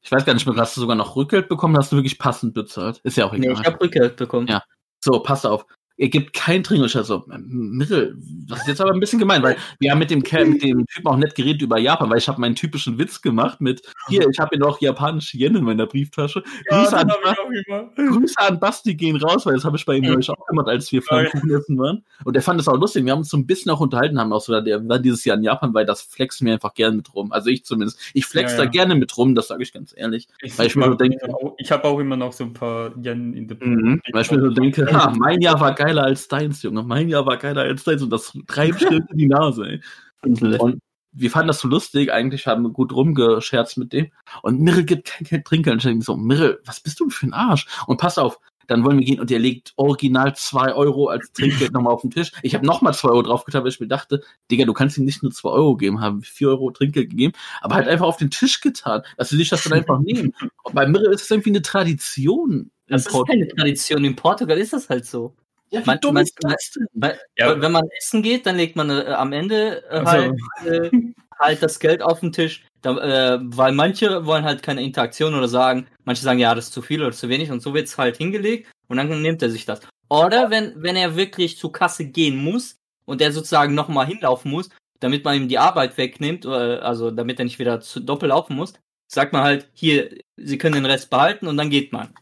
Ich weiß gar nicht mehr, hast du sogar noch Rückgeld bekommen, hast du wirklich passend bezahlt? Ist ja auch Nee, egal. ich habe Rückgeld bekommen. Ja. So, passt auf. Ihr gebt kein Trinkgeld. Also, Mittel, das ist jetzt aber ein bisschen gemein, weil wir haben mit dem, Kerl, mit dem Typen auch nett geredet über Japan, weil ich habe meinen typischen Witz gemacht mit, hier, ich habe hier noch japanische Yen in meiner Brieftasche. Grüße, an, ich. Grüße an Basti gehen raus, weil das habe ich bei ihm neulich auch gemacht, als wir Pfannkuchen essen waren. Und er fand das auch lustig. Wir haben uns so ein bisschen auch unterhalten, haben auch so, der war dieses Jahr in Japan, weil das flexen wir einfach gerne mit rum. Also ich zumindest. Ich flex Ja, da ja. gerne mit rum, das sage ich ganz ehrlich. Weil ich mir so denke- ich habe auch immer noch so ein paar Yen in der Mhm. Weil ich mir so denke, ha, mein Jahr war geiler als deins, Junge. Mein Jahr war geiler als deins. Und das treibt (laughs) still in die Nase, ey. Und wir fanden das so lustig, eigentlich haben wir gut rumgescherzt mit dem. Und Mirre gibt kein Geld Trinkgeld. Und ich denke so, Mirre, was bist du denn für ein Arsch? Und pass auf, dann wollen wir gehen und der legt original zwei Euro als Trinkgeld nochmal auf den Tisch. Ich habe nochmal zwei Euro draufgetan, weil ich mir dachte, Digga, du kannst ihm nicht nur zwei Euro geben, haben vier Euro Trinkgeld gegeben, aber halt einfach auf den Tisch getan, dass sie sich das dann einfach nehmen. Und bei Mirre ist es irgendwie eine Tradition. Das ist Portugal. keine Tradition. In Portugal ist das halt so. Ja, wie Man- dumm man- ist das denn? Ja. Wenn man essen geht, dann legt man äh, am Ende äh, Also. halt, äh, halt das Geld auf den Tisch. Da, äh, weil manche wollen halt keine Interaktion oder sagen, manche sagen, ja, das ist zu viel oder zu wenig und so wird's halt hingelegt und dann nimmt er sich das. Oder wenn, wenn er wirklich zur Kasse gehen muss und er sozusagen nochmal hinlaufen muss, damit man ihm die Arbeit wegnimmt, äh, also damit er nicht wieder zu doppelt laufen muss, sagt man halt, hier, Sie können den Rest behalten und dann geht man.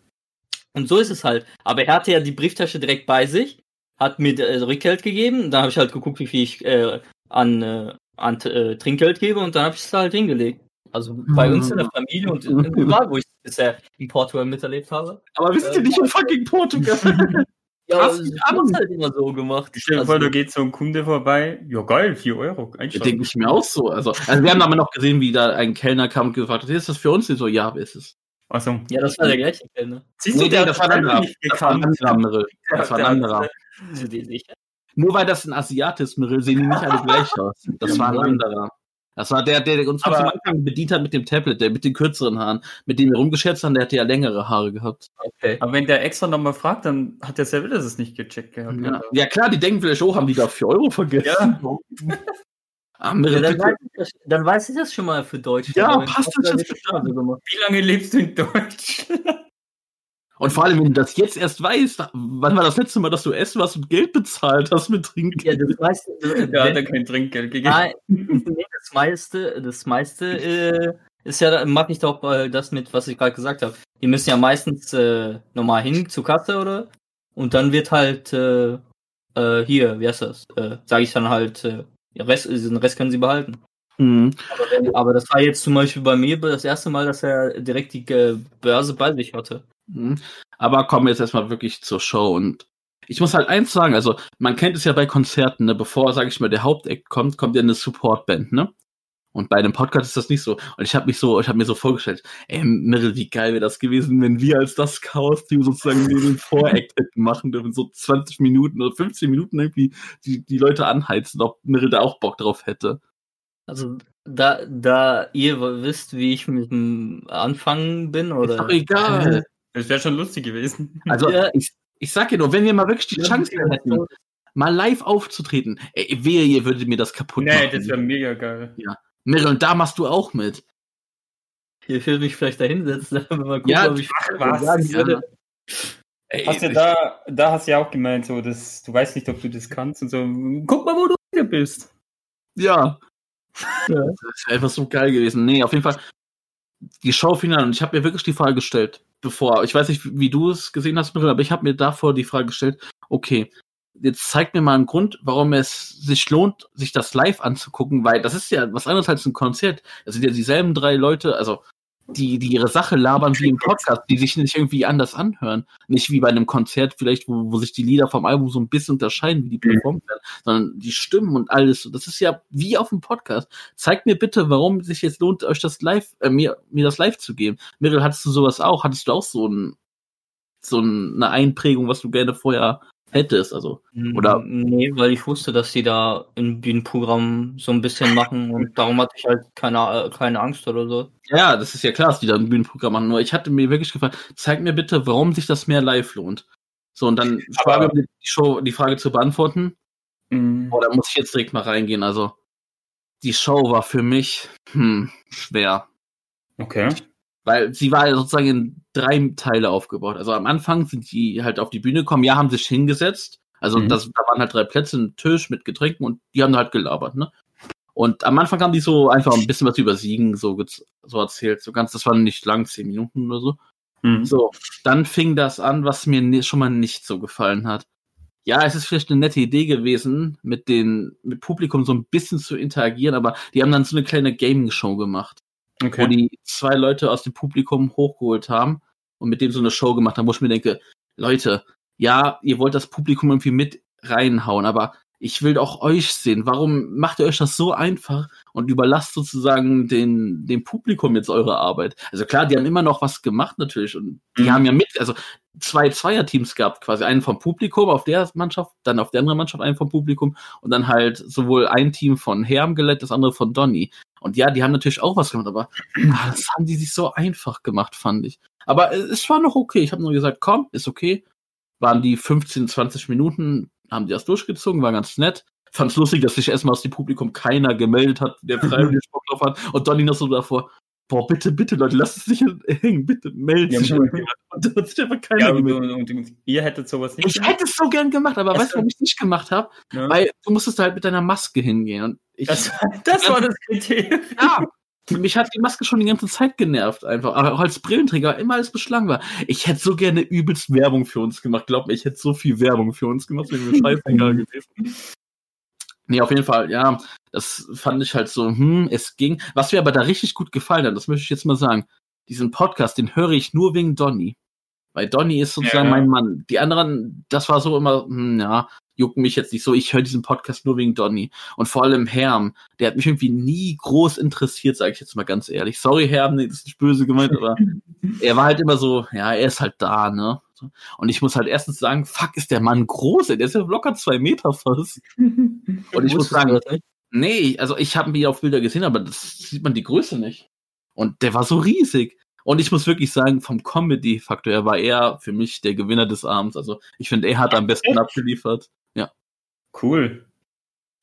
Und so ist es halt. Aber er hatte ja die Brieftasche direkt bei sich, hat mir äh, Rückgeld gegeben, dann habe ich halt geguckt, wie viel ich äh, an, äh, an äh, Trinkgeld gebe und dann habe ich es halt hingelegt. Also bei uns in der Familie und überall, wo ich bisher in Portugal miterlebt habe. Aber wir sind ja nicht in fucking Portugal. (laughs) Ja, (laughs) Ahnung. hab's halt immer so gemacht. Stell dir Also, vor, da geht so ein Kunde vorbei. Ja, geil, 4 Euro. Da denke ich mir auch so. Also, also wir haben aber noch gesehen, wie da ein Kellner kam und gefragt hat, ist das für uns? Die so, ja, ist es. Also, ja, das war der gleiche Kellner. siehst Nee, der nee, das war anderer. nicht Das war ein anderer. (laughs) Das war ein Der anderer. Zu dir sicher? Nur weil das ein Asiat ist, Mirre, sehen die nicht alle (laughs) gleich aus. Das war ein anderer. Das war der, der uns ganz am Aber- Anfang bedient hat mit dem Tablet, der mit den kürzeren Haaren, mit dem wir rumgescherzt haben, der hatte ja längere Haare gehabt. Okay. Aber wenn der extra nochmal fragt, dann hat der selber das nicht gecheckt gehabt. Ja, ja klar, die denken vielleicht, oh, haben die da 4 Euro vergessen? Ja. (laughs) Ah, Mirre, Ja, dann, weiß ich das, dann weiß ich das schon mal für Deutsch. Ja, passt das gemacht. Wie lange lebst du in Deutschland? Und vor allem, wenn du das jetzt erst weißt, wann war das letzte Mal, dass du essen warst und Geld bezahlt hast mit Trinken? Ja, das meiste, (laughs) äh, Ja, er kein Trinkgeld gegeben. Nein, nee, das meiste, das meiste äh, ist ja, mache ich doch äh, das mit, was ich gerade gesagt habe. Die müssen ja meistens äh, nochmal hin zur Kasse oder und dann wird halt äh, äh, hier, wie heißt das? Äh, Sage ich dann halt, äh, den Rest, den Rest können sie behalten. Mhm. Aber, wenn, aber das war jetzt zum Beispiel bei mir das erste Mal, dass er direkt die äh, Börse bei sich hatte. Mhm. Aber kommen wir jetzt erstmal wirklich zur Show und ich muss halt eins sagen, also man kennt es ja bei Konzerten, ne, bevor, sage ich mal, der Hauptakt kommt, kommt ja eine Supportband, ne? Und bei einem Podcast ist das nicht so. Und ich habe mich so, ich habe mir so vorgestellt, ey, Mirre, wie geil wäre das gewesen, wenn wir als das Chaos-Team sozusagen den Voract hätten machen dürfen, so 20 Minuten oder 15 Minuten irgendwie die, die Leute anheizen, ob Mirre da auch Bock drauf hätte. Also da, da ihr wisst, wie ich mit dem Anfangen bin, Ist oder? doch egal. Das wäre schon lustig gewesen. Also Ja. ich, ich sag dir nur, wenn wir mal wirklich die Chance hätten, mal live aufzutreten, ey, wehe, ihr würdet mir das kaputt Nee, machen. das wäre mega geil. Mirre, und da machst du auch mit. Ich will mich vielleicht da hinsetzen, (laughs) wenn wir gucken, Ja, ob ich ach (laughs) was, sagen ja. würde. Ey, Hast du ich- da, da hast du ja auch gemeint, so, dass du weißt nicht, ob du das kannst und so. Guck mal, wo du hier bist. Ja. (laughs) Das wäre einfach so geil gewesen. Nee, auf jeden Fall die Showfinale. Und ich habe mir wirklich die Frage gestellt, bevor, ich weiß nicht, wie du es gesehen hast, Mirel, aber ich habe mir davor die Frage gestellt, okay, jetzt zeig mir mal einen Grund, warum es sich lohnt, sich das live anzugucken, weil das ist ja was anderes als ein Konzert. Das sind ja dieselben drei Leute, also die, die ihre Sache labern wie im Podcast, die sich nicht irgendwie anders anhören. Nicht wie bei einem Konzert vielleicht, wo, wo sich die Lieder vom Album so ein bisschen unterscheiden, wie die performt werden, sondern die Stimmen und alles. Das ist ja wie auf dem Podcast. Zeigt mir bitte, warum sich jetzt lohnt, euch das live, äh, mir, mir das live zu geben. Mirel, hattest du sowas auch? Hattest du auch so ein, so eine Einprägung, was du gerne vorher hättest? Also, Oder- Mm, Nee, weil ich wusste, dass die da im Bühnenprogramm so ein bisschen machen und darum hatte ich halt keine, äh, keine Angst oder so. ja, das ist ja klar, dass die da ein Bühnenprogramm machen. Nur ich hatte mir wirklich gefragt, zeig mir bitte, warum sich das mehr live lohnt. So, und dann Frage, die Show, die Frage zu beantworten. Mhm. Boah, da muss ich jetzt direkt mal reingehen. Also, die Show war für mich hm, schwer. Okay. Weil sie war ja sozusagen in drei Teile aufgebaut. Also am Anfang sind die halt auf die Bühne gekommen, ja, haben sich hingesetzt. Also Mhm. das, da waren halt drei Plätze, ein Tisch mit Getränken und die haben halt gelabert, ne? Und am Anfang haben die so einfach ein bisschen was über Siegen so, so erzählt. So ganz, das war nicht lang, zehn Minuten oder so. Mhm. So, dann fing das an, was mir schon mal nicht so gefallen hat. Ja, es ist vielleicht eine nette Idee gewesen, mit den, mit Publikum so ein bisschen zu interagieren, aber die haben dann so eine kleine Gaming-Show gemacht, wo Okay. die zwei Leute aus dem Publikum hochgeholt haben und mit dem so eine Show gemacht haben, wo ich mir denke, Leute, ja, ihr wollt das Publikum irgendwie mit reinhauen, aber ich will auch euch sehen. Warum macht ihr euch das so einfach und überlasst sozusagen den, dem Publikum jetzt eure Arbeit? Also klar, die haben immer noch was gemacht natürlich und die Mhm. haben ja mit, also zwei Zweierteams gehabt quasi. Einen vom Publikum auf der Mannschaft, dann auf der anderen Mannschaft einen vom Publikum und dann halt sowohl ein Team von Herm geleitet, das andere von Donny. Und ja, die haben natürlich auch was gemacht, aber (clears throat) ah, das haben die sich so einfach gemacht, fand ich. Aber es war noch okay. Ich habe nur gesagt, komm, ist okay. Waren die 15, 20 Minuten, haben die das durchgezogen, war ganz nett. Fand's lustig, dass sich erstmal aus dem Publikum keiner gemeldet hat, der (laughs) freiwillig Bock drauf hat. Und Donny noch so davor, boah, bitte, bitte, Leute, lasst es nicht hängen, bitte, meldet Ja, sich. Und da hat sich einfach keiner Ja, und, gemeldet. und, und ihr hättet sowas nicht Ich hätte es so gern gemacht, aber weißt du, warum ich es nicht gemacht habe? ne? Weil du musstest halt mit deiner Maske hingehen. Und ich, das, das (laughs) war das Kriterium. ja, mich hat die Maske schon die ganze Zeit genervt, einfach. Aber auch als Brillenträger immer alles beschlagen war. Ich hätte so gerne übelst Werbung für uns gemacht. Glaub mir, ich hätte so viel Werbung für uns gemacht, wäre mir scheißegal gewesen. Nee, auf jeden Fall, ja, das fand ich halt so, hm, es ging. Was mir aber da richtig gut gefallen hat, das möchte ich jetzt mal sagen, diesen Podcast, den höre ich nur wegen Donny. Weil Donny ist sozusagen Ja. mein Mann. Die anderen, das war so immer, hm, ja, jucken mich jetzt nicht so. Ich höre diesen Podcast nur wegen Donny. Und vor allem Herm, der hat mich irgendwie nie groß interessiert, sage ich jetzt mal ganz ehrlich. Sorry, Herm, nee, das ist nicht böse gemeint, aber (laughs) er war halt immer so, ja, er ist halt da, ne? Und ich muss halt erstens sagen, fuck, ist der Mann groß, ey, der ist ja locker zwei Meter fast. (laughs) Und ich muss sagen, nee, also ich habe ihn auf Bilder gesehen, aber das sieht man die Größe nicht. Und der war so riesig. Und ich muss wirklich sagen, vom Comedy-Faktor her war er für mich der Gewinner des Abends. Also ich finde, er hat am besten abgeliefert. Cool.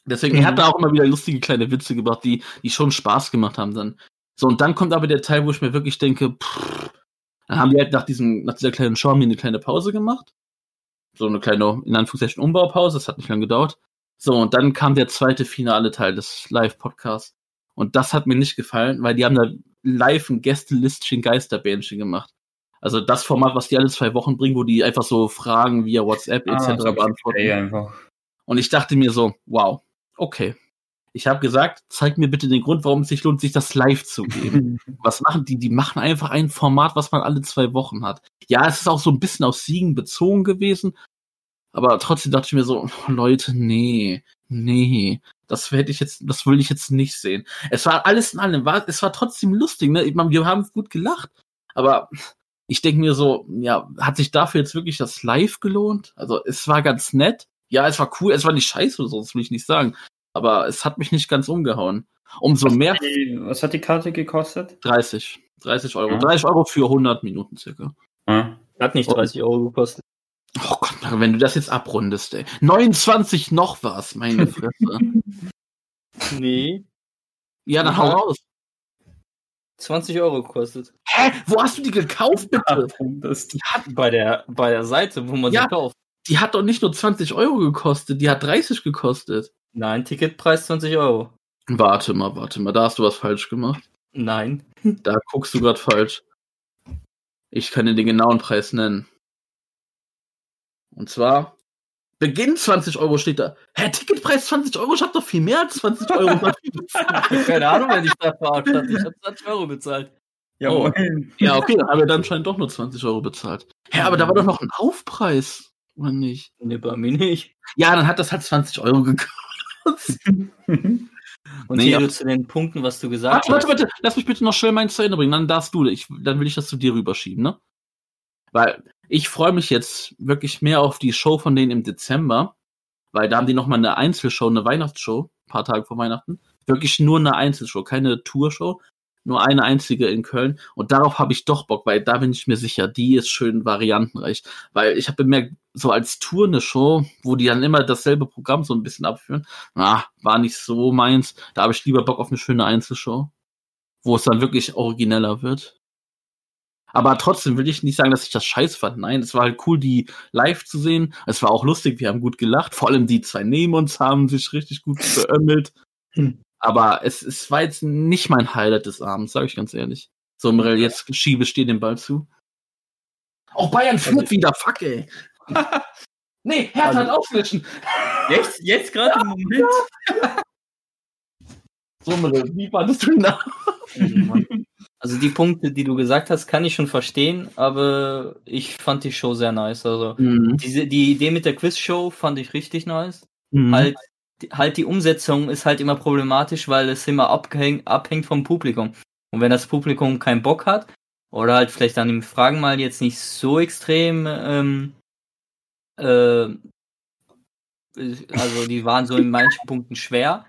Deswegen, Mhm. er hat da auch immer wieder lustige kleine Witze gebracht, die, die schon Spaß gemacht haben dann. So, und dann kommt aber der Teil, wo ich mir wirklich denke, pff, dann haben die halt nach diesem, nach dieser kleinen Show die eine kleine Pause gemacht. So eine kleine, in Anführungszeichen, Umbaupause, das hat nicht lange gedauert. So, und dann kam der zweite finale Teil des Live-Podcasts. Und das hat mir nicht gefallen, weil die haben da live ein Gästelistchen Geisterbähnchen gemacht. Also das Format, was die alle zwei Wochen bringen, wo die einfach so Fragen via WhatsApp etc. Ah, beantworten. Und ich dachte mir so, wow, okay. Ich habe gesagt, zeig mir bitte den Grund, warum es sich lohnt, sich das live zu geben. (laughs) was machen die? Die machen einfach ein Format, was man alle zwei Wochen hat. Ja, es ist auch so ein bisschen auf Siegen bezogen gewesen, aber trotzdem dachte ich mir so, Leute, nee, nee, das hätte ich jetzt, das will ich jetzt nicht sehen. Es war alles in allem, war, es war trotzdem lustig, ne? Ich meine, wir haben gut gelacht, aber ich denke mir so, ja, hat sich dafür jetzt wirklich das Live gelohnt? Also es war ganz nett. Ja, es war cool, es war nicht scheiße oder so, das will ich nicht sagen. Aber es hat mich nicht ganz umgehauen. Umso mehr Die, was hat die Karte gekostet? 30. 30 Euro. Ja. 30 Euro für 100 Minuten circa. Ah. Hat nicht 30 Euro gekostet. Oh Gott, wenn du das jetzt abrundest, ey. 29 noch was, meine Fresse. (laughs) Nee. ja, dann hau Ja. raus. 20 Euro gekostet. Hä? Wo hast du die gekauft, bitte? Das, Die hat bei der, bei der Seite, wo man Ja. sie kauft. Die hat doch nicht nur 20 Euro gekostet, die hat 30 gekostet. Nein, Ticketpreis 20 Euro. Warte mal, warte mal, da hast du was falsch gemacht. Nein. (laughs) Da guckst du gerade falsch. Ich kann dir den genauen Preis nennen. Und zwar, Beginn 20 Euro steht da. Hä, Ticketpreis 20 Euro? Ich hab doch viel mehr als 20 Euro. (laughs) Keine Ahnung, wenn ich da verarscht habe. Ich habe 20 Euro bezahlt. ja, Oh. ja, okay, dann haben wir dann anscheinend doch nur 20 Euro bezahlt. Hä, aber da war doch noch ein Aufpreis. Oder nicht? Nee, bei mir nicht. Ja, dann hat das halt 20 Euro gekostet. (laughs) Und Nee, hier zu den Punkten, was du gesagt Warte, warte, hast. warte, lass mich bitte noch schnell meinen zu Ende bringen, dann darfst du, ich, dann will ich das zu dir rüberschieben, ne? Weil ich freue mich jetzt wirklich mehr auf die Show von denen im Dezember, weil da haben die nochmal eine Einzelshow, eine Weihnachtsshow, ein paar Tage vor Weihnachten. Wirklich nur eine Einzelshow, keine Tourshow, nur eine einzige in Köln. Und darauf habe ich doch Bock, weil da bin ich mir sicher, die ist schön variantenreich. Weil ich habe bemerkt, so als Tour eine Show, wo die dann immer dasselbe Programm so ein bisschen abführen, ah, war nicht so meins. Da habe ich lieber Bock auf eine schöne Einzelshow, wo es dann wirklich origineller wird. Aber trotzdem will ich nicht sagen, dass ich das scheiß fand. Nein, es war halt cool, die live zu sehen. Es war auch lustig, wir haben gut gelacht. Vor allem die zwei neben uns haben sich richtig gut beömmelt. Aber es, es war jetzt nicht mein Highlight des Abends, sage ich ganz ehrlich. So, Mirel, jetzt schiebe ich dir den Ball zu. Auch Bayern führt wieder, fuck ey. (laughs) nee, Hertha Also- hat aufwischen. (laughs) Jetzt, jetzt gerade im Moment. (laughs) So, Mirel, wie fandest du ihn nach? Also die Punkte, die du gesagt hast, kann ich schon verstehen, aber ich fand die Show sehr nice. Also Mhm. diese, die Idee mit der Quiz-Show fand ich richtig nice. Mhm. Halt, halt die Umsetzung ist halt immer problematisch, weil es immer abhäng, abhängt vom Publikum. Und wenn das Publikum keinen Bock hat, oder halt vielleicht an den Fragen mal jetzt nicht so extrem, ähm, äh, also die waren so in manchen Punkten schwer.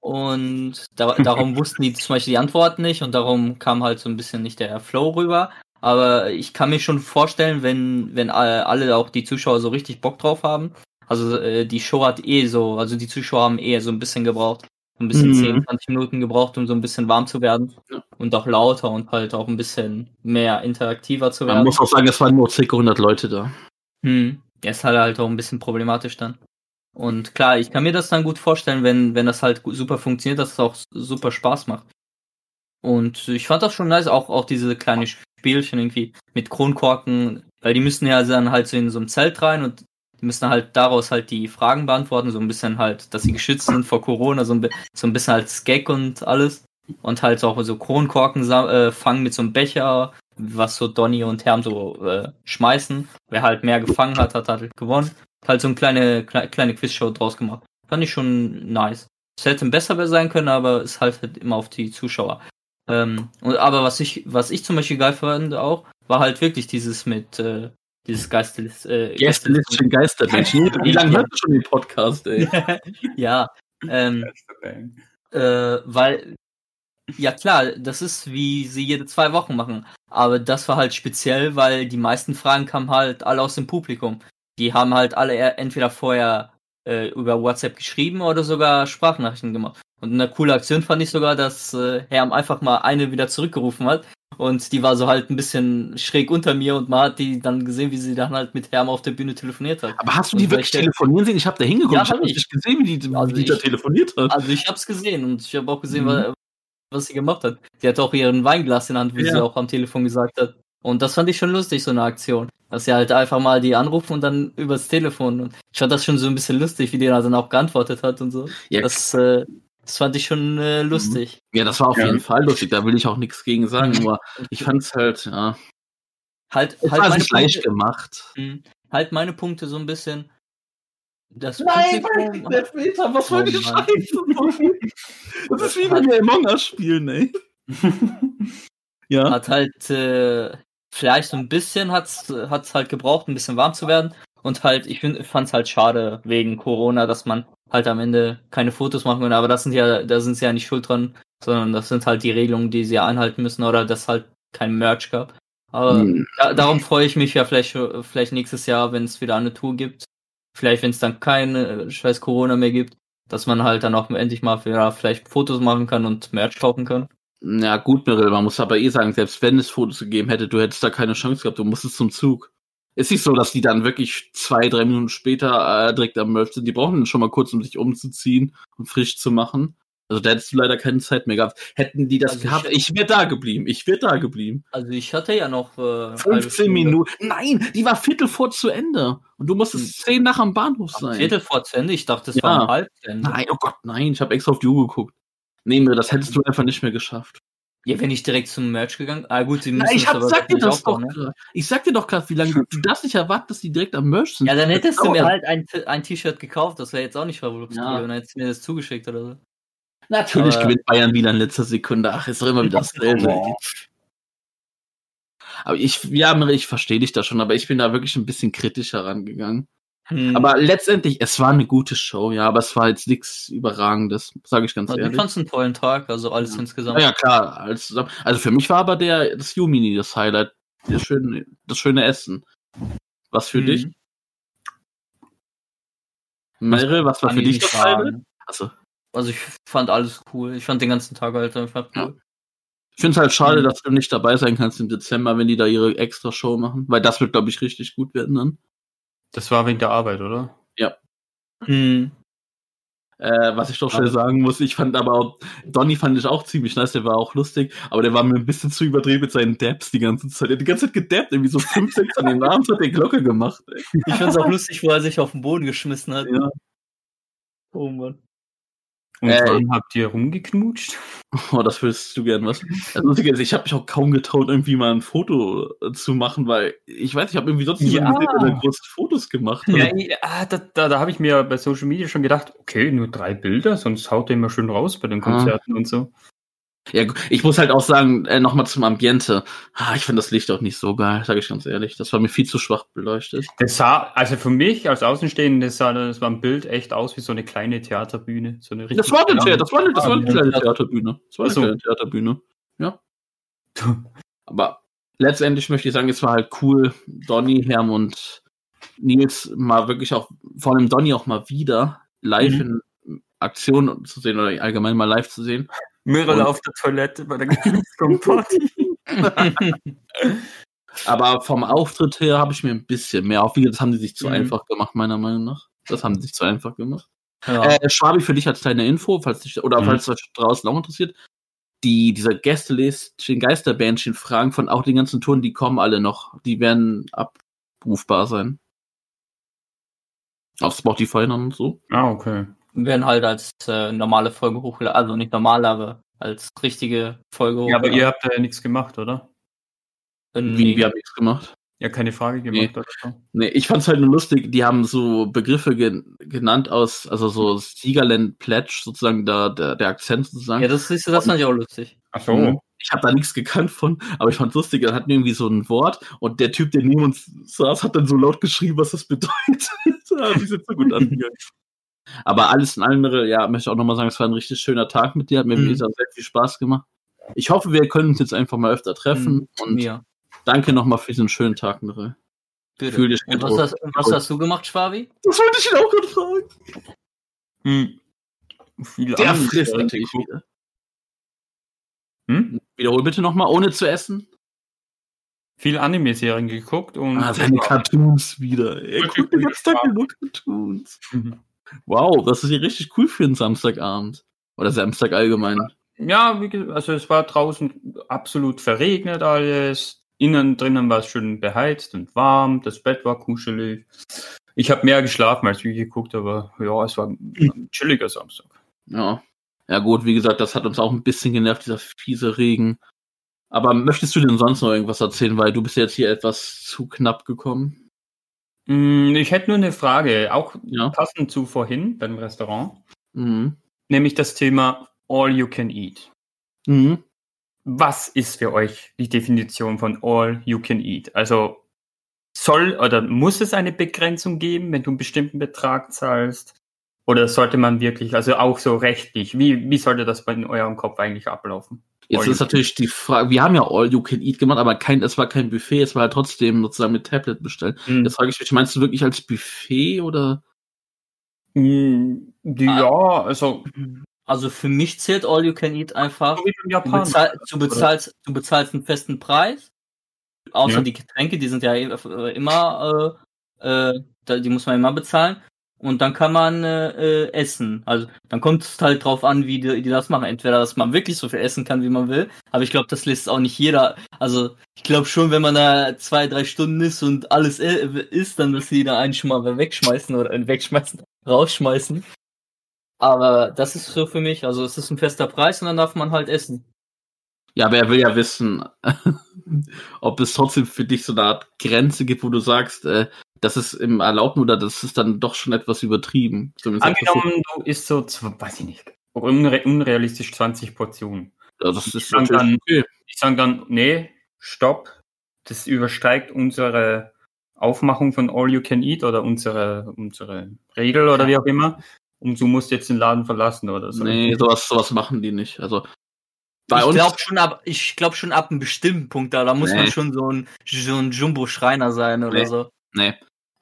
Und da, darum (laughs) wussten die zum Beispiel die Antworten nicht und darum kam halt so ein bisschen nicht der Flow rüber. Aber ich kann mir schon vorstellen, wenn, wenn alle alle auch die Zuschauer so richtig Bock drauf haben. Also äh, die Show hat eh so, also die Zuschauer haben eh so ein bisschen gebraucht. So ein bisschen Mhm. 10, 20 Minuten gebraucht, um so ein bisschen warm zu werden. Und auch lauter und halt auch ein bisschen mehr interaktiver zu Man werden. muss auch sagen, es waren nur ca. 100 Leute da. Hm. Der ist halt, halt auch ein bisschen problematisch dann. Und klar, ich kann mir das dann gut vorstellen, wenn, wenn das halt super funktioniert, dass es auch super Spaß macht. Und ich fand das schon nice, auch, auch diese kleine Spielchen irgendwie mit Kronkorken, weil die müssen ja dann halt so in so ein Zelt rein und müssen halt daraus halt die Fragen beantworten, so ein bisschen halt, dass sie geschützt sind vor Corona, so ein, so ein bisschen als Gag und alles. Und halt auch so Kronkorken äh, fangen mit so einem Becher, was so Donny und Herm so äh, schmeißen. Wer halt mehr gefangen hat, hat halt gewonnen. Halt so eine kleine, kleine, kleine Quizshow draus gemacht. Fand ich schon nice. Es hätte besser sein können, aber es halt, halt immer auf die Zuschauer. Ähm, und, aber was ich, was ich zum Beispiel geil fand auch, war halt wirklich dieses mit, äh, dieses Geistes, äh, Gästelistchen Geistermenschen. (laughs) Wie lange hört ihr schon den Podcast, ey? (laughs) ja, ähm, äh, weil, ja klar, das ist wie sie jede zwei Wochen machen. Aber das war halt speziell, weil die meisten Fragen kamen halt alle aus dem Publikum. Die haben halt alle entweder vorher äh, über WhatsApp geschrieben oder sogar Sprachnachrichten gemacht. Und eine coole Aktion fand ich sogar, dass äh, Herm einfach mal eine wieder zurückgerufen hat. Und die war so halt ein bisschen schräg unter mir und man hat die dann gesehen, wie sie dann halt mit Herm auf der Bühne telefoniert hat. Aber hast du die Und wirklich telefonieren sehen? Ich habe da hingeguckt. Ja, ich habe hab ich. nicht gesehen, wie die, Also wie die da ich- telefoniert hat. Also ich hab's gesehen und ich habe auch gesehen, Mhm. wa- was sie gemacht hat. Sie hat auch ihren Weinglas in der Hand, wie Ja. sie auch am Telefon gesagt hat. Und das fand ich schon lustig, so eine Aktion. Dass sie halt einfach mal die anrufen und dann übers Telefon. Und ich fand das schon so ein bisschen lustig, wie die da dann auch geantwortet hat und so. Ja, Das, äh, das fand ich schon äh, lustig. ja, das war auf Ja. jeden Fall lustig. Da will ich auch nichts gegen sagen. (laughs) Nur ich fand's halt, ja. Halt, Es halt, war meine Punkte, gemacht. Mhm. halt meine Punkte so ein bisschen. Das Nein, Publikum- der Meter, was Oh soll die Mann. Scheiße? Das ist wie wenn wir Among Us spielen, ey. (laughs) Ja. hat halt äh, vielleicht so ein bisschen hat's hat's halt gebraucht, ein bisschen warm zu werden und halt ich find, fand's halt schade wegen Corona, dass man halt am Ende keine Fotos machen kann, aber das sind ja da sind sie ja nicht schuld dran, sondern das sind halt die Regelungen, die sie einhalten müssen oder dass halt kein Merch gab. Aber Hm. da, darum freue ich mich ja vielleicht vielleicht nächstes Jahr, wenn es wieder eine Tour gibt, vielleicht wenn es dann keine scheiß Corona mehr gibt, dass man halt dann auch endlich mal wieder vielleicht Fotos machen kann und Merch kaufen kann. Ja, gut, Meryl, man muss aber eh sagen, selbst wenn es Fotos gegeben hätte, du hättest da keine Chance gehabt, du musstest zum Zug. Ist nicht so, dass die dann wirklich zwei, drei Minuten später äh, direkt am Merch sind. Die brauchen dann schon mal kurz, um sich umzuziehen und frisch zu machen. Also da hättest du leider keine Zeit mehr gehabt. Hätten die das Also gehabt, ich- ich wäre da geblieben. Ich wäre da geblieben. Also ich hatte ja noch äh, eine halbe 15 Stunde. Minuten. Nein, die war Viertel vor zu Ende. Und du musstest zehn nach am Bahnhof Am sein. Viertel vor zu Ende. Ich dachte, das Ja. war halb Ende. Nein, oh Gott, nein, ich habe extra auf die Uhr geguckt. Nee, das hättest du einfach nicht mehr geschafft. Ja, wenn ich direkt zum Merch gegangen. Ah gut, sie müssen Nein, ich hab, aber sag dir das doch ne? Ich sag dir doch gerade, wie lange du darfst nicht erwarten, dass die direkt am Merch sind. Ja, dann Das hättest du mir halt ein, ein T-Shirt gekauft. Das wäre jetzt auch nicht verrückt. Ja. Dann hättest du mir das zugeschickt oder so. Natürlich Aber- gewinnt Bayern wieder in letzter Sekunde. Ach, ist doch immer wieder dasselbe. (laughs) aber ich, ja, ich verstehe dich da schon, aber ich bin da wirklich ein bisschen kritischer rangegangen. Hm. Aber letztendlich, es war eine gute Show, ja, aber es war jetzt nichts Überragendes, sage ich ganz ich ehrlich. fand es einen tollen Tag, also alles Ja. insgesamt. Ja, ja, klar. Als, zusammen- also für mich war aber der das Yumini das Highlight, das schöne, das schöne Essen. Was für Hm. dich? Meryl, was war für ich dich das Highlight? sagen. Also, Also ich fand alles cool. Ich fand den ganzen Tag halt einfach Ja. cool. ich finde es halt schade, Mhm. dass du nicht dabei sein kannst im Dezember, wenn die da ihre extra Show machen, weil das wird, glaube ich, richtig gut werden dann. Das war wegen der Arbeit, oder? Hm. Äh, was ich doch schnell sagen muss, ich fand aber auch, Donny fand ich auch ziemlich nice, der war auch lustig, aber der war mir ein bisschen zu überdreht mit seinen Dabs die ganze Zeit. Der hat die ganze Zeit gedabbt, irgendwie so fünf, sechs an den Armen, hat der Glocke gemacht. Ey. Ich fand's auch lustig, wo er sich auf den Boden geschmissen hat. Ja. Oh Mann. Und Äh, wann habt ihr rumgeknutscht? Oh, das würdest du gern was. Lustige ist, ich habe mich auch kaum getraut, irgendwie mal ein Foto äh, zu machen, weil ich weiß, ich habe irgendwie sonst Ja. niemanden gesehen, der da groß Fotos gemacht hat. Ja, ah, da, da, da habe ich mir bei Social Media schon gedacht, okay, nur drei Bilder, sonst haut er immer schön raus bei den Ah. Konzerten und so. Ja, ich muss halt auch sagen, äh, nochmal zum Ambiente. Ah, ich finde das Licht auch nicht so geil, sage ich ganz ehrlich. Das war mir viel zu schwach beleuchtet. Das sah, also für mich als Außenstehende, das sah das war ein Bild echt aus wie so eine kleine Theaterbühne. So eine Das war eine, Theater, das war eine, das war eine kleine. Theaterbühne. Das war eine so. kleine Theaterbühne. Ja. (laughs) Aber letztendlich möchte ich sagen, es war halt cool, Donny, Herm und Nils mal wirklich auch, vor allem Donny auch mal wieder live Mhm. in Aktion zu sehen oder allgemein mal live zu sehen. Mirrell auf der Toilette bei der Gamescom Party. Aber vom Auftritt her habe ich mir ein bisschen mehr auf. Wie gesagt, Das haben die sich zu Mhm. einfach gemacht, meiner Meinung nach. Das haben die sich zu einfach gemacht. ja. Äh, Schwabi, für dich als kleine Info, falls dich, oder Mhm. falls euch draußen auch interessiert, die, dieser Gästelistchen, Geisterbändchen Fragen von auch den ganzen Touren, die kommen alle noch. Die werden abrufbar sein. Auf Spotify dann und so. Ah, okay. Werden halt als äh, normale Folge hochgeladen. Also nicht normal, aber als richtige Folge Ja, aber hochgeladen. ihr habt da ja nichts gemacht, oder? Äh, Wie, nee. wir haben nichts gemacht. Ja, keine Frage gemacht oder so. Nee, ich fand's halt nur lustig, die haben so Begriffe gen genannt aus, also so Siegerland Pledge, sozusagen der, der, der Akzent sozusagen. Ja, das, ist, das fand ich auch lustig. Ach so. Mhm. Ich habe da nichts gekannt von, aber ich fand's lustig, er hat irgendwie so ein Wort und der Typ, der neben uns saß, hat dann so laut geschrieben, was das bedeutet. ja, die sind so gut angegangen. (laughs) Aber alles in allem, ja, möchte ich auch nochmal sagen, es war ein richtig schöner Tag mit dir, hat mir Mhm. sehr viel Spaß gemacht. Ich hoffe, wir können uns jetzt einfach mal öfter treffen und Ja, danke nochmal für diesen schönen Tag, Mirel. Fühl dich Und was, hast, was hast du gemacht, Schwabi? Das wollte ich ihn auch gerade fragen. Hm. Viel Der Anime frisst natürlich wieder. Hm? Wiederhol bitte nochmal, ohne zu essen. Viel Anime-Serien geguckt und. Ah, seine Cartoons wieder. Er guckt den ganzen Tag nur Cartoons. Mhm. Wow, das ist ja richtig cool für einen Samstagabend. Oder Samstag allgemein. Ja, wie gesagt, also es war draußen absolut verregnet alles. Innen drinnen war es schön beheizt und warm. Das Bett war kuschelig. Ich habe mehr geschlafen als wie geguckt, aber ja, es war ein chilliger Samstag. Ja. Ja gut, wie gesagt, das hat uns auch ein bisschen genervt, dieser fiese Regen. Aber möchtest du denn sonst noch irgendwas erzählen, weil du bist jetzt hier etwas zu knapp gekommen? Mm, Ich hätte nur eine Frage, auch Ja. passend zu vorhin beim Restaurant, Mhm. nämlich das Thema All You Can Eat. Mhm. Was ist für euch die Definition von All You Can Eat? Also soll oder muss es eine Begrenzung geben, wenn du einen bestimmten Betrag zahlst? Oder sollte man wirklich, also auch so rechtlich, wie, wie sollte das bei in eurem Kopf eigentlich ablaufen? Jetzt ist natürlich die Frage, wir haben ja All You Can Eat gemacht, aber kein, es war kein Buffet, es war halt trotzdem sozusagen mit Tablet bestellt. Hm. Jetzt frage ich mich, meinst du wirklich als Buffet oder? Mm, die- Ja, also Also für mich zählt All You Can Eat einfach. Du, bezahl, du, bezahlst, du bezahlst einen festen Preis. Außer Ja. die Getränke, die sind ja äh, immer, äh, äh, da- die muss man immer bezahlen. Und dann kann man äh, äh, essen. Also dann kommt es halt drauf an, wie die, die das machen. Entweder, dass man wirklich so viel essen kann, wie man will. Aber ich glaube, das lässt auch nicht jeder. Also ich glaube schon, wenn man da zwei, drei Stunden ist und alles äh, isst, dann die da einen schon mal wegschmeißen oder äh, wegschmeißen, (laughs) rausschmeißen. Aber das ist so für mich. Also es ist ein fester Preis und dann darf man halt essen. Ja, aber er will ja wissen, (laughs) ob es trotzdem für dich so eine Art Grenze gibt, wo du sagst, äh, das ist im Erlaubten oder das ist dann doch schon etwas übertrieben. Angenommen, du isst so, weiß ich nicht, unre unrealistisch 20 Portionen. Ja, das ist Dann- okay. Ich sage dann, nee, stopp, das übersteigt unsere Aufmachung von All You Can Eat oder unsere, unsere Regel oder wie auch immer. Und du musst jetzt den Laden verlassen oder so. Nee, sowas, sowas machen die nicht. Also bei ich glaube schon ab, ich glaube schon ab einem bestimmten Punkt da, da muss man Nee. schon so ein, so ein Jumbo-Schreiner sein oder Nee. so. Nee.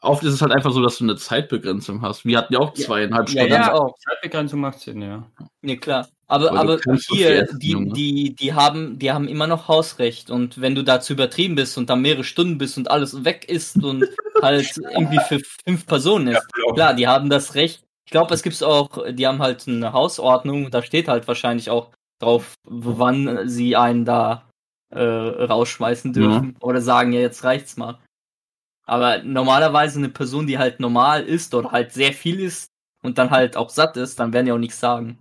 Oft ist es halt einfach so, dass du eine Zeitbegrenzung hast. Wir hatten ja auch Ja. zweieinhalb Ja, Stunden. ja, auch. Zeitbegrenzung macht Sinn, ja. Nee, klar. Aber, Aber aber hier, essen, die, Junge. die, die haben, die haben immer noch Hausrecht. Und wenn du dazu übertrieben bist und da mehrere Stunden bist und alles weg ist und (laughs) halt irgendwie für fünf Personen ist, klar, die haben das Recht. Ich glaube, es gibt auch, die haben halt eine Hausordnung, da steht halt wahrscheinlich auch drauf, wann sie einen da äh, rausschmeißen dürfen. Oder sagen, ja, jetzt reicht's mal. Aber normalerweise eine Person, die halt normal ist oder halt sehr viel isst und dann halt auch satt ist, dann werden die auch nichts sagen.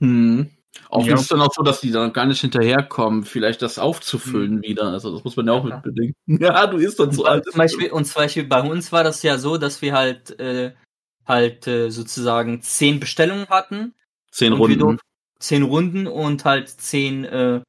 Hm. Oft Ja. ist es dann auch so, dass die dann gar nicht hinterherkommen, vielleicht das aufzufüllen wieder. Also das muss man ja auch Ja, mit bedenken. (laughs) Ja, du isst dann so alt. zum Beispiel, und zum Beispiel bei uns war das ja so, dass wir halt äh, halt äh, sozusagen zehn Bestellungen hatten, Zehn Runden zehn Runden und halt zehn äh,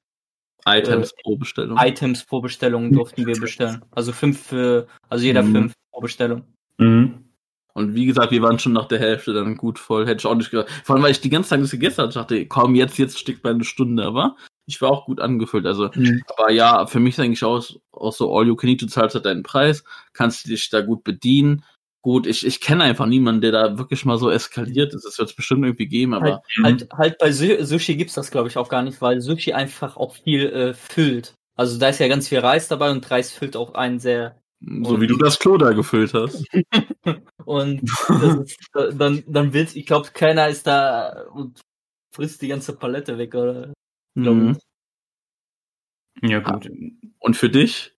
Items pro Bestellung. Items pro Bestellung durften wir bestellen. Also fünf für, also jeder Mhm. fünf pro Bestellung. Mhm. Und wie gesagt, wir waren schon nach der Hälfte dann gut voll. Hätte ich auch nicht gedacht. Vor allem, weil ich die ganze Zeit das gegessen hatte. Ich dachte, komm, jetzt, jetzt steckt meine Stunde. Aber ich war auch gut angefüllt. Also, Mhm. aber ja, für mich ist eigentlich auch, auch so all you can eat. Du zahlst halt deinen Preis, kannst dich da gut bedienen. Gut, ich, ich kenne einfach niemanden, der da wirklich mal so eskaliert ist. Das wird es bestimmt irgendwie geben, aber Halt, halt bei Su- Sushi gibt's das, glaube ich, auch gar nicht, weil Sushi einfach auch viel äh, füllt. Also da ist ja ganz viel Reis dabei und Reis füllt auch einen sehr. so wie du das Klo da gefüllt hast. (laughs) Und ist, dann, dann willst, ich glaube, keiner ist da und frisst die ganze Palette weg, oder? Mhm. Ja, gut. Und für dich?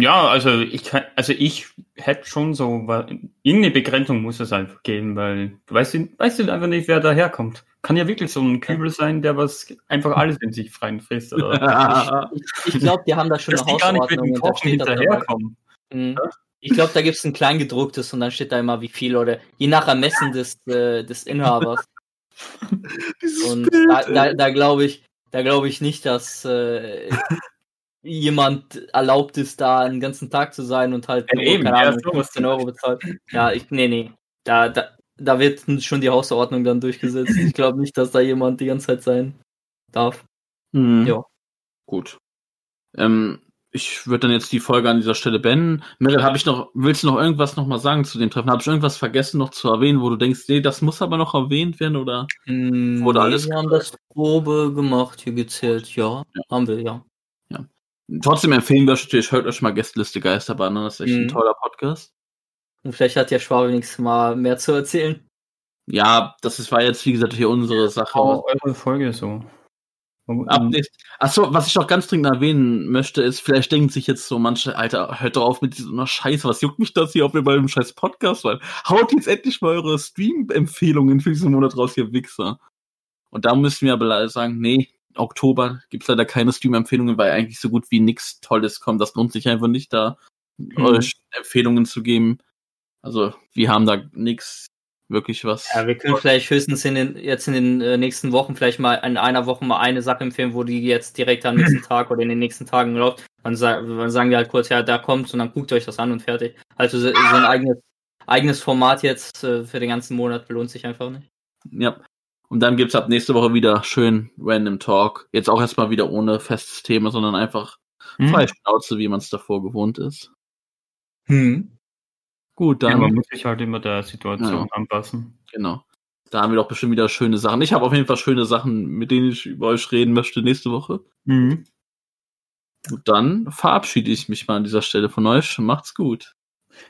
Ja, also ich kann, also ich hätte schon so, weil irgendeine Begrenzung muss es einfach geben, weil du weißt, weißt du einfach nicht, wer daherkommt. Kann ja wirklich so ein Kübel sein, der was einfach alles in sich freien frisst. Oder (laughs) Ich, ich glaube, die haben da schon dass eine die gar nicht mit dem und da Kochen hinterherkommen. Mhm. Ich glaube, da gibt's ein kleingedrucktes und dann steht da immer wie viel oder je nach Ermessen des, äh, des Inhabers. (laughs) Dieses Und Bild, da, da, da glaube ich, da glaube ich nicht, dass äh, jemand erlaubt ist, da einen ganzen Tag zu sein und halt Ja, nur, eben, keine ja, Ahnung, sowas 15 Euro bezahlt. Ja, ich, nee, nee. Da, da, da wird schon die Hausordnung dann durchgesetzt. Ich glaube nicht, dass da jemand die ganze Zeit sein darf. Mhm. Ja. Gut. Ähm, ich würde dann jetzt die Folge an dieser Stelle beenden. Meryl, habe ich noch, willst du noch irgendwas noch mal sagen zu dem Treffen? Habe ich irgendwas vergessen noch zu erwähnen, wo du denkst, nee, das muss aber noch erwähnt werden oder? Hm, Wurde nee, alles wir haben das Probe gemacht, hier gezählt, ja. Haben wir, ja. Trotzdem empfehlen wir euch natürlich, hört euch mal Gästeliste Geisterbahn an. Das ist echt ein Mhm. toller Podcast. Und vielleicht hat ja Schwabe nächstes Mal mehr zu erzählen. Ja, das ist, war jetzt, wie gesagt, hier unsere Sache. Oh, eure Folge so. Ab nächst- Achso, was ich noch ganz dringend erwähnen möchte, ist, vielleicht denken sich jetzt so manche, Alter, hört doch auf mit dieser Scheiße, was juckt mich das hier, ob wir bei einem scheiß Podcast waren? Haut jetzt endlich mal eure Stream-Empfehlungen für diesen Monat raus, ihr Wichser. Und da müssen wir aber leider sagen, nee, Oktober gibt's leider keine Stream-Empfehlungen, weil eigentlich so gut wie nichts Tolles kommt. Das lohnt sich einfach nicht, da euch Empfehlungen zu geben. Also, wir haben da nichts wirklich was. Ja, wir können vielleicht höchstens in den, jetzt in den äh, nächsten Wochen vielleicht mal in einer Woche mal eine Sache empfehlen, wo die jetzt direkt am nächsten (clears throat) Tag oder in den nächsten Tagen läuft. Dann, dann sagen wir halt kurz, ja, da kommt's und dann guckt euch das an und fertig. Also so, so ein eigenes, eigenes Format jetzt äh, für den ganzen Monat lohnt sich einfach nicht. Ja. Und dann gibt's ab nächste Woche wieder schön Random Talk. Jetzt auch erstmal wieder ohne festes Thema, sondern einfach Hm? frei Schnauze, wie man es davor gewohnt ist. Hm. Gut, Ja, dann, man muss sich halt immer der Situation Ja. anpassen. genau. Da haben wir doch bestimmt wieder schöne Sachen. Ich habe auf jeden Fall schöne Sachen, mit denen ich über euch reden möchte nächste Woche. Mhm. Und dann verabschiede ich mich mal an dieser Stelle von euch. Macht's gut.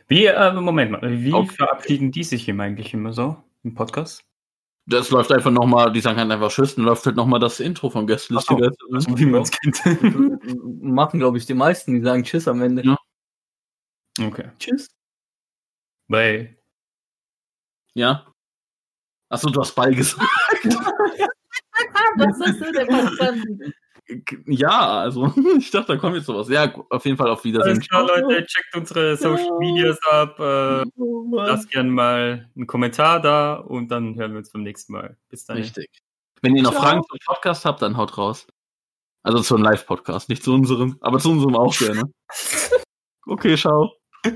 Wie, äh, Moment mal, wie Okay. verabschieden die sich immer eigentlich immer so im Podcast? Das läuft einfach nochmal, die sagen halt einfach Tschüss, dann läuft halt nochmal das Intro vom Gästeliste. Ach so. So wie man es kennt. (laughs) Machen, glaube ich, die meisten, die sagen Tschüss am Ende. Ja. Okay. Tschüss. Bye. Ja. Achso, du hast Ball gesagt. Was hast du denn verstanden? Ja, also (laughs) ich dachte, da kommt jetzt sowas. Ja, auf jeden Fall auf Wiedersehen. Alles klar, Leute, checkt unsere Social Medias ab. Äh, Oh, lasst gerne mal einen Kommentar da und dann hören wir uns beim nächsten Mal. Bis dann. Richtig. Wenn ihr noch Ciao. Fragen zum Podcast habt, dann haut raus. Also zu einem Live-Podcast, nicht zu unserem, aber zu unserem auch gerne. (laughs) Okay, schau. (laughs)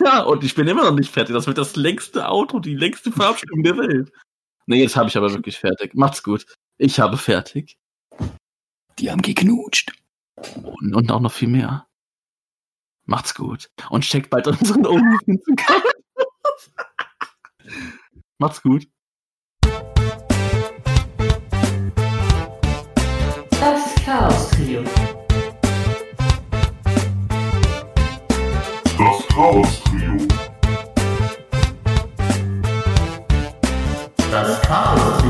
Ja, und ich bin immer noch nicht fertig. Das wird das längste Auto, die längste Verabschiedung der Welt. Nee, jetzt habe ich aber wirklich fertig. Macht's gut. Ich habe fertig. Die haben geknutscht. Und, und auch noch viel mehr. Macht's gut. Und checkt bald unseren OnlyFans-Account. (laughs) Macht's gut. Das Chaos-Trio. Das Chaos-Trio. Das Chaos -Trio.